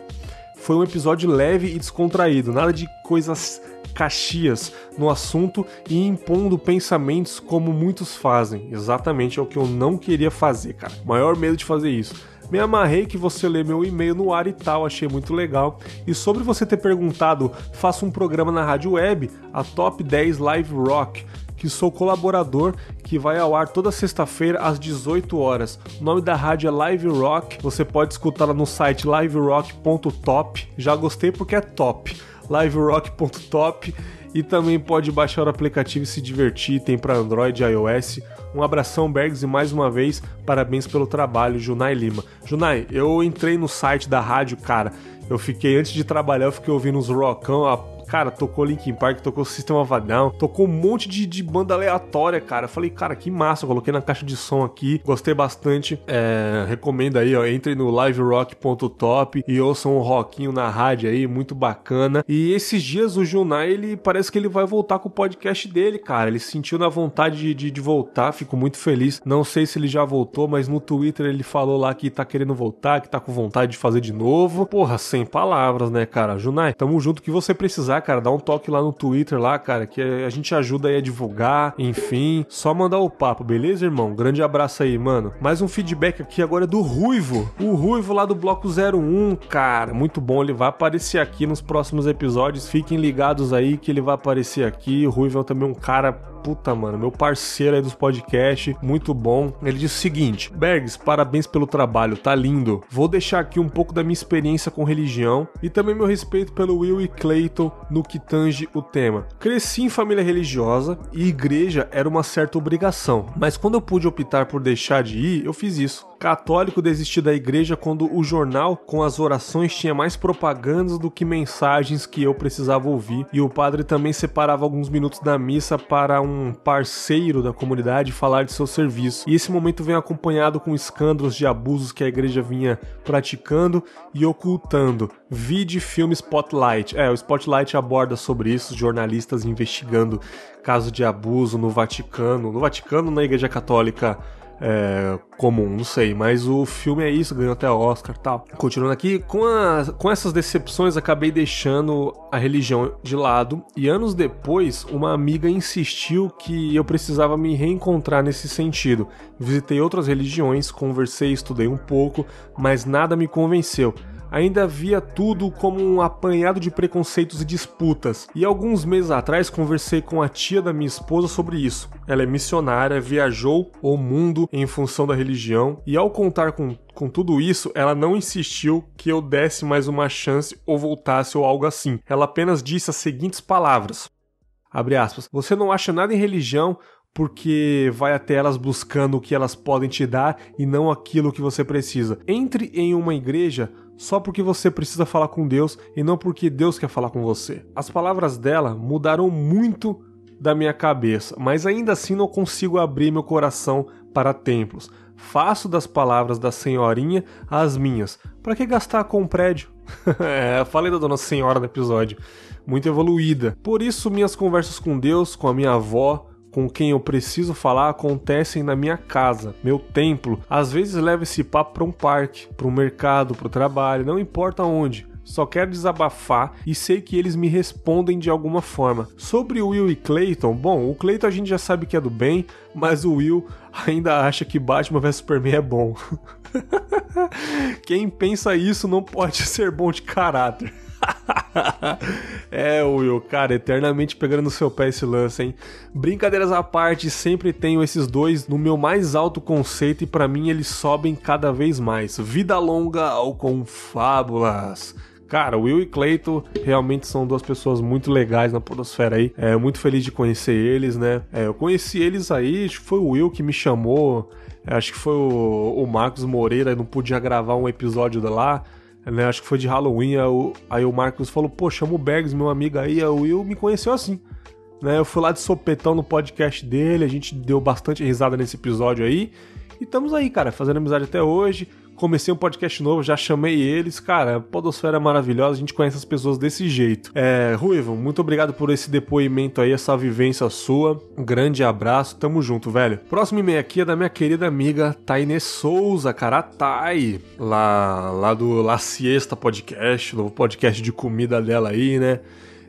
foi um episódio leve e descontraído, nada de coisas caxias no assunto e impondo pensamentos como muitos fazem. Exatamente é o que eu não queria fazer, cara. Maior medo de fazer isso. Me amarrei que você lê meu e-mail no ar e tal, achei muito legal. E sobre você ter perguntado, faço um programa na rádio web, a Top 10 Live Rock, que sou colaborador, que vai ao ar toda sexta-feira às 18 horas. O nome da rádio é Live Rock, você pode escutá-la no site liverock.top. Já gostei porque é top. liverock.top e também pode baixar o aplicativo e se divertir, tem para Android e iOS. Um abração, Bergs, e mais uma vez, parabéns pelo trabalho, Junai Lima. Junai, eu entrei no site da rádio, cara. Eu fiquei, antes de trabalhar, eu fiquei ouvindo uns rockão, Cara, tocou Linkin Park, tocou System of a Down, tocou um monte de, de banda aleatória, cara. falei, cara, que massa. coloquei na caixa de som aqui, gostei bastante. É, recomendo aí, ó, entre no liverock.top e ouçam um rockinho na rádio aí, muito bacana. E esses dias o Junai, ele parece que ele vai voltar com o podcast dele, cara. Ele sentiu na vontade de, de, de voltar, fico muito feliz. Não sei se ele já voltou, mas no Twitter ele falou lá que tá querendo voltar, que tá com vontade de fazer de novo. Porra, sem palavras, né, cara? Junai, tamo junto que você precisar cara, dá um toque lá no Twitter lá, cara, que a gente ajuda aí a divulgar, enfim. Só mandar o papo, beleza, irmão? Grande abraço aí, mano. Mais um feedback aqui agora é do Ruivo. O Ruivo lá do Bloco 01, cara, muito bom. Ele vai aparecer aqui nos próximos episódios. Fiquem ligados aí que ele vai aparecer aqui. O Ruivo é também um cara puta, mano, meu parceiro aí dos podcasts, muito bom. Ele disse o seguinte: Bergs, parabéns pelo trabalho, tá lindo. Vou deixar aqui um pouco da minha experiência com religião e também meu respeito pelo Will e Clayton no que tange o tema. Cresci em família religiosa e igreja era uma certa obrigação, mas quando eu pude optar por deixar de ir, eu fiz isso. Católico desistir da igreja quando o jornal com as orações tinha mais propagandas do que mensagens que eu precisava ouvir, e o padre também separava alguns minutos da missa para um parceiro da comunidade falar de seu serviço. E esse momento vem acompanhado com escândalos de abusos que a igreja vinha praticando e ocultando. Vide filme Spotlight. É, o Spotlight aborda sobre isso, jornalistas investigando casos de abuso no Vaticano, no Vaticano, na Igreja Católica é, comum, não sei, mas o filme é isso, ganhou até Oscar tal. Continuando aqui, com, a, com essas decepções acabei deixando a religião de lado e anos depois uma amiga insistiu que eu precisava me reencontrar nesse sentido. Visitei outras religiões, conversei, estudei um pouco, mas nada me convenceu ainda via tudo como um apanhado de preconceitos e disputas. E alguns meses atrás conversei com a tia da minha esposa sobre isso. Ela é missionária, viajou o mundo em função da religião e ao contar com com tudo isso, ela não insistiu que eu desse mais uma chance ou voltasse ou algo assim. Ela apenas disse as seguintes palavras: Abre aspas. Você não acha nada em religião porque vai até elas buscando o que elas podem te dar e não aquilo que você precisa. Entre em uma igreja só porque você precisa falar com Deus e não porque Deus quer falar com você. As palavras dela mudaram muito da minha cabeça, mas ainda assim não consigo abrir meu coração para templos. Faço das palavras da senhorinha as minhas. Para que gastar com um prédio? <laughs> é, falei da Dona Senhora no episódio. Muito evoluída. Por isso, minhas conversas com Deus, com a minha avó, com quem eu preciso falar acontecem na minha casa, meu templo. Às vezes levo esse papo para um parque, para um mercado, para o trabalho, não importa onde. Só quero desabafar e sei que eles me respondem de alguma forma. Sobre o Will e Clayton, bom, o Clayton a gente já sabe que é do bem, mas o Will ainda acha que Batman vs Superman é bom. <laughs> Quem pensa isso não pode <laughs> ser bom de caráter. <laughs> é, Will, cara, eternamente pegando no seu pé esse lance, hein? Brincadeiras à parte, sempre tenho esses dois no meu mais alto conceito e para mim eles sobem cada vez mais. Vida longa ao Confábulas. Cara, Will e Clayton realmente são duas pessoas muito legais na podosfera aí. É muito feliz de conhecer eles, né? É, eu conheci eles aí, acho que foi o Will que me chamou. Acho que foi o, o Marcos Moreira, não podia gravar um episódio lá né? Acho que foi de Halloween. Aí o, Marcos falou: pô, chama o Bergs, meu amigo aí. Aí o Will me conheceu assim. Né? Eu fui lá de sopetão no podcast dele, a gente deu bastante risada nesse episódio aí. E estamos aí, cara, fazendo amizade até hoje comecei um podcast novo, já chamei eles. Cara, Podosfera é maravilhosa, a gente conhece as pessoas desse jeito. É, Ruivo, muito obrigado por esse depoimento aí, essa vivência sua. Um grande abraço, tamo junto, velho. Próximo e-mail aqui é da minha querida amiga Taine Souza, cara, Thay, lá, lá do La Siesta Podcast, novo podcast de comida dela aí, né?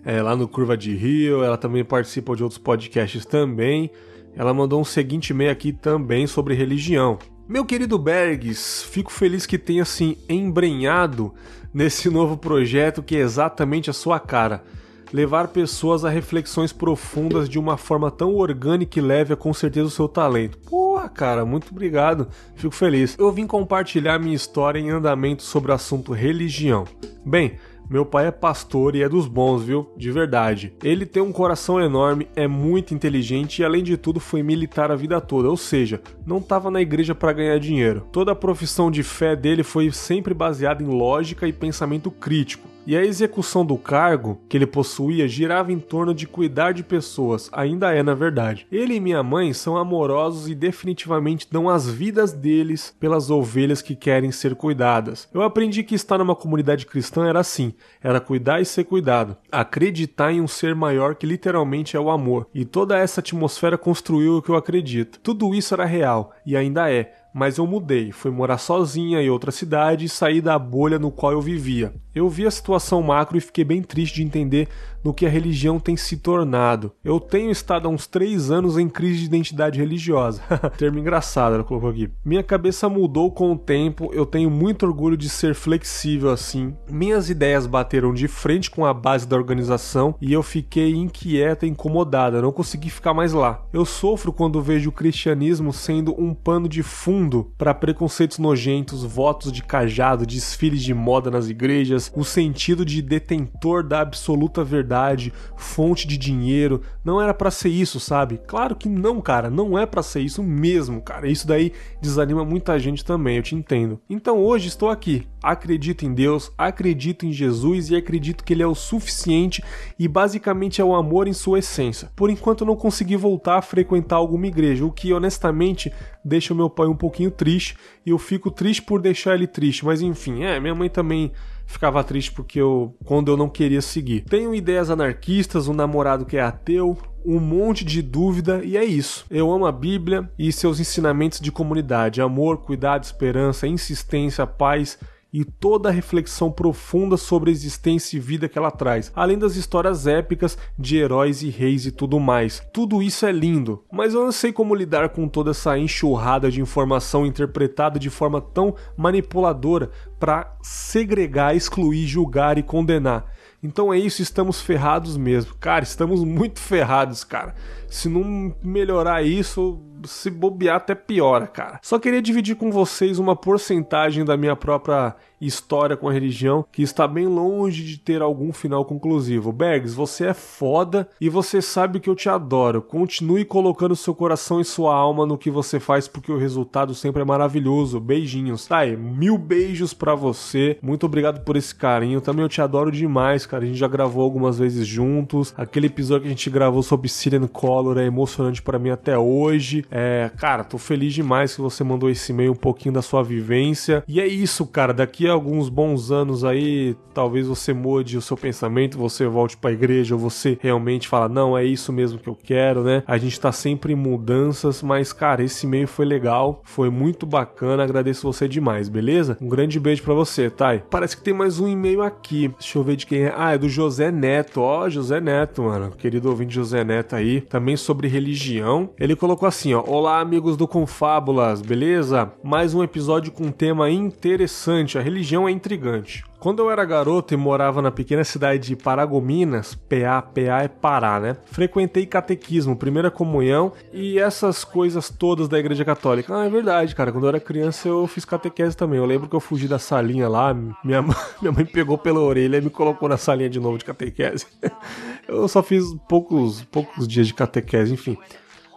É, lá no Curva de Rio, ela também participa de outros podcasts também. Ela mandou um seguinte e-mail aqui também sobre religião. Meu querido Bergs, fico feliz que tenha se embrenhado nesse novo projeto que é exatamente a sua cara. Levar pessoas a reflexões profundas de uma forma tão orgânica e leve é com certeza o seu talento. Porra, cara, muito obrigado. Fico feliz. Eu vim compartilhar minha história em andamento sobre o assunto religião. Bem, meu pai é pastor e é dos bons, viu? De verdade. Ele tem um coração enorme, é muito inteligente e, além de tudo, foi militar a vida toda, ou seja, não estava na igreja para ganhar dinheiro. Toda a profissão de fé dele foi sempre baseada em lógica e pensamento crítico. E a execução do cargo que ele possuía girava em torno de cuidar de pessoas, ainda é na verdade. Ele e minha mãe são amorosos e definitivamente dão as vidas deles pelas ovelhas que querem ser cuidadas. Eu aprendi que estar numa comunidade cristã era assim: era cuidar e ser cuidado, acreditar em um ser maior que literalmente é o amor. E toda essa atmosfera construiu o que eu acredito. Tudo isso era real e ainda é mas eu mudei, fui morar sozinha em outra cidade e saí da bolha no qual eu vivia. Eu vi a situação macro e fiquei bem triste de entender no que a religião tem se tornado. Eu tenho estado há uns três anos em crise de identidade religiosa. <laughs> Termo engraçado, ela colocou aqui. Minha cabeça mudou com o tempo, eu tenho muito orgulho de ser flexível assim. Minhas ideias bateram de frente com a base da organização e eu fiquei inquieta incomodada, não consegui ficar mais lá. Eu sofro quando vejo o cristianismo sendo um pano de fundo para preconceitos nojentos, votos de cajado, desfiles de moda nas igrejas, o sentido de detentor da absoluta verdade, fonte de dinheiro. Não era para ser isso, sabe? Claro que não, cara, não é para ser isso mesmo, cara. Isso daí desanima muita gente também, eu te entendo. Então hoje estou aqui, acredito em Deus, acredito em Jesus e acredito que ele é o suficiente e basicamente é o amor em sua essência. Por enquanto não consegui voltar a frequentar alguma igreja, o que honestamente deixa o meu pai um pouquinho triste e eu fico triste por deixar ele triste, mas enfim, é, minha mãe também ficava triste porque eu quando eu não queria seguir. Tenho ideias anarquistas, um namorado que é ateu, um monte de dúvida e é isso. Eu amo a Bíblia e seus ensinamentos de comunidade, amor, cuidado, esperança, insistência, paz e toda a reflexão profunda sobre a existência e vida que ela traz, além das histórias épicas de heróis e reis e tudo mais. Tudo isso é lindo, mas eu não sei como lidar com toda essa enxurrada de informação interpretada de forma tão manipuladora para segregar, excluir, julgar e condenar. Então é isso, estamos ferrados mesmo. Cara, estamos muito ferrados, cara. Se não melhorar isso, se bobear até piora, cara. Só queria dividir com vocês uma porcentagem da minha própria história com a religião que está bem longe de ter algum final conclusivo. Bergs, você é foda e você sabe que eu te adoro. Continue colocando seu coração e sua alma no que você faz porque o resultado sempre é maravilhoso. Beijinhos. Tá aí, mil beijos para você. Muito obrigado por esse carinho. Também eu te adoro demais, cara. A gente já gravou algumas vezes juntos. Aquele episódio que a gente gravou sobre Syrian Color é emocionante para mim até hoje. É, cara, tô feliz demais que você mandou esse e-mail um pouquinho da sua vivência. E é isso, cara. Daqui a alguns bons anos aí, talvez você mude o seu pensamento, você volte para a igreja, ou você realmente fala, não, é isso mesmo que eu quero, né? A gente tá sempre em mudanças, mas cara, esse e-mail foi legal, foi muito bacana, agradeço você demais, beleza? Um grande beijo para você, Thay. Parece que tem mais um e-mail aqui. Deixa eu ver de quem é. Ah, é do José Neto. Ó, oh, José Neto, mano. Querido ouvinte José Neto aí, também sobre religião. Ele colocou assim, ó: "Olá, amigos do Confábulas, beleza? Mais um episódio com um tema interessante, a religião religião é intrigante. Quando eu era garoto e morava na pequena cidade de Paragominas, PA, PA é Pará, né? Frequentei catequismo, primeira comunhão e essas coisas todas da igreja católica. Ah, é verdade, cara. Quando eu era criança eu fiz catequese também. Eu lembro que eu fugi da salinha lá, minha, <laughs> minha mãe pegou pela orelha e me colocou na salinha de novo de catequese. <laughs> eu só fiz poucos, poucos dias de catequese, enfim.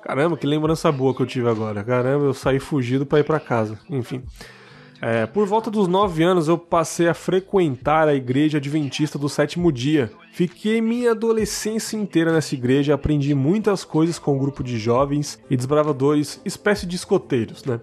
Caramba, que lembrança boa que eu tive agora. Caramba, eu saí fugido para ir para casa. Enfim. É, por volta dos 9 anos eu passei a frequentar a igreja adventista do sétimo dia. Fiquei minha adolescência inteira nessa igreja aprendi muitas coisas com um grupo de jovens e desbravadores, espécie de escoteiros, né?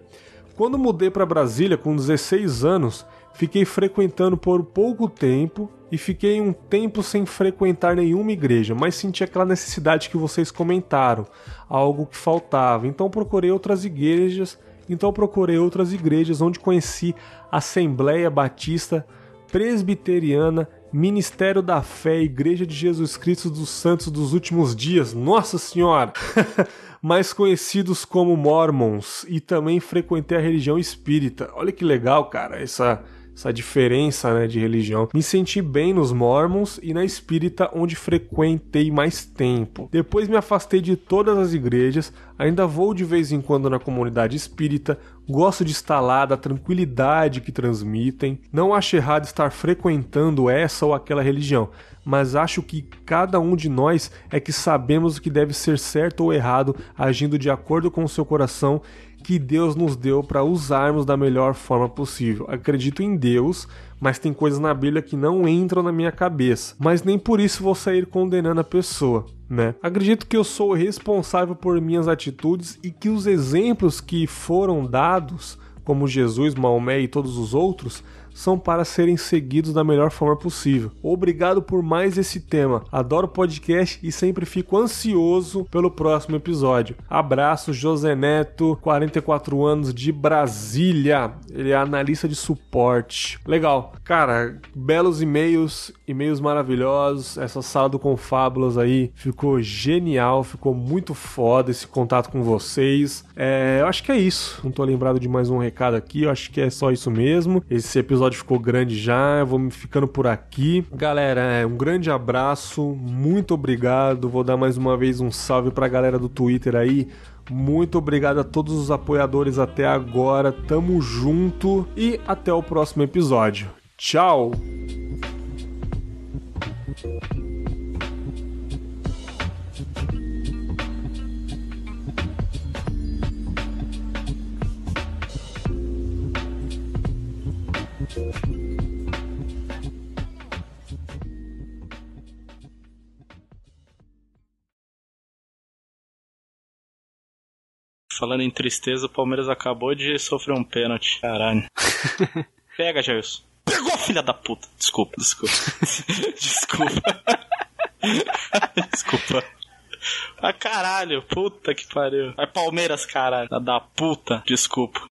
Quando mudei para Brasília com 16 anos, fiquei frequentando por pouco tempo e fiquei um tempo sem frequentar nenhuma igreja, mas senti aquela necessidade que vocês comentaram, algo que faltava. Então procurei outras igrejas então procurei outras igrejas onde conheci Assembleia Batista Presbiteriana, Ministério da Fé, Igreja de Jesus Cristo dos Santos dos Últimos Dias, Nossa Senhora! <laughs> mais conhecidos como Mormons, e também frequentei a religião espírita. Olha que legal, cara, essa essa diferença né, de religião. Me senti bem nos Mormons e na espírita, onde frequentei mais tempo. Depois me afastei de todas as igrejas, ainda vou de vez em quando na comunidade espírita, gosto de estar lá, da tranquilidade que transmitem. Não acho errado estar frequentando essa ou aquela religião, mas acho que cada um de nós é que sabemos o que deve ser certo ou errado, agindo de acordo com o seu coração que Deus nos deu para usarmos da melhor forma possível. Acredito em Deus, mas tem coisas na Bíblia que não entram na minha cabeça. Mas nem por isso vou sair condenando a pessoa, né? Acredito que eu sou responsável por minhas atitudes e que os exemplos que foram dados, como Jesus, Maomé e todos os outros, são para serem seguidos da melhor forma possível. Obrigado por mais esse tema. Adoro podcast e sempre fico ansioso pelo próximo episódio. Abraço, José Neto, 44 anos de Brasília. Ele é analista de suporte. Legal. Cara, belos e-mails, e-mails maravilhosos. Essa sala do Confábulas aí ficou genial, ficou muito foda esse contato com vocês. É, eu acho que é isso. Não tô lembrado de mais um recado aqui, eu acho que é só isso mesmo. Esse episódio ficou grande já, eu vou me ficando por aqui. Galera, é, um grande abraço, muito obrigado. Vou dar mais uma vez um salve pra galera do Twitter aí. Muito obrigado a todos os apoiadores até agora. Tamo junto e até o próximo episódio. Tchau! Falando em tristeza, o Palmeiras acabou de sofrer um pênalti. Caralho. <laughs> Pega, Jailson. Pegou, filha da puta. Desculpa, desculpa. <laughs> desculpa. <laughs> desculpa. Ah, caralho, puta que pariu. É Palmeiras, caralho. Da puta, desculpa.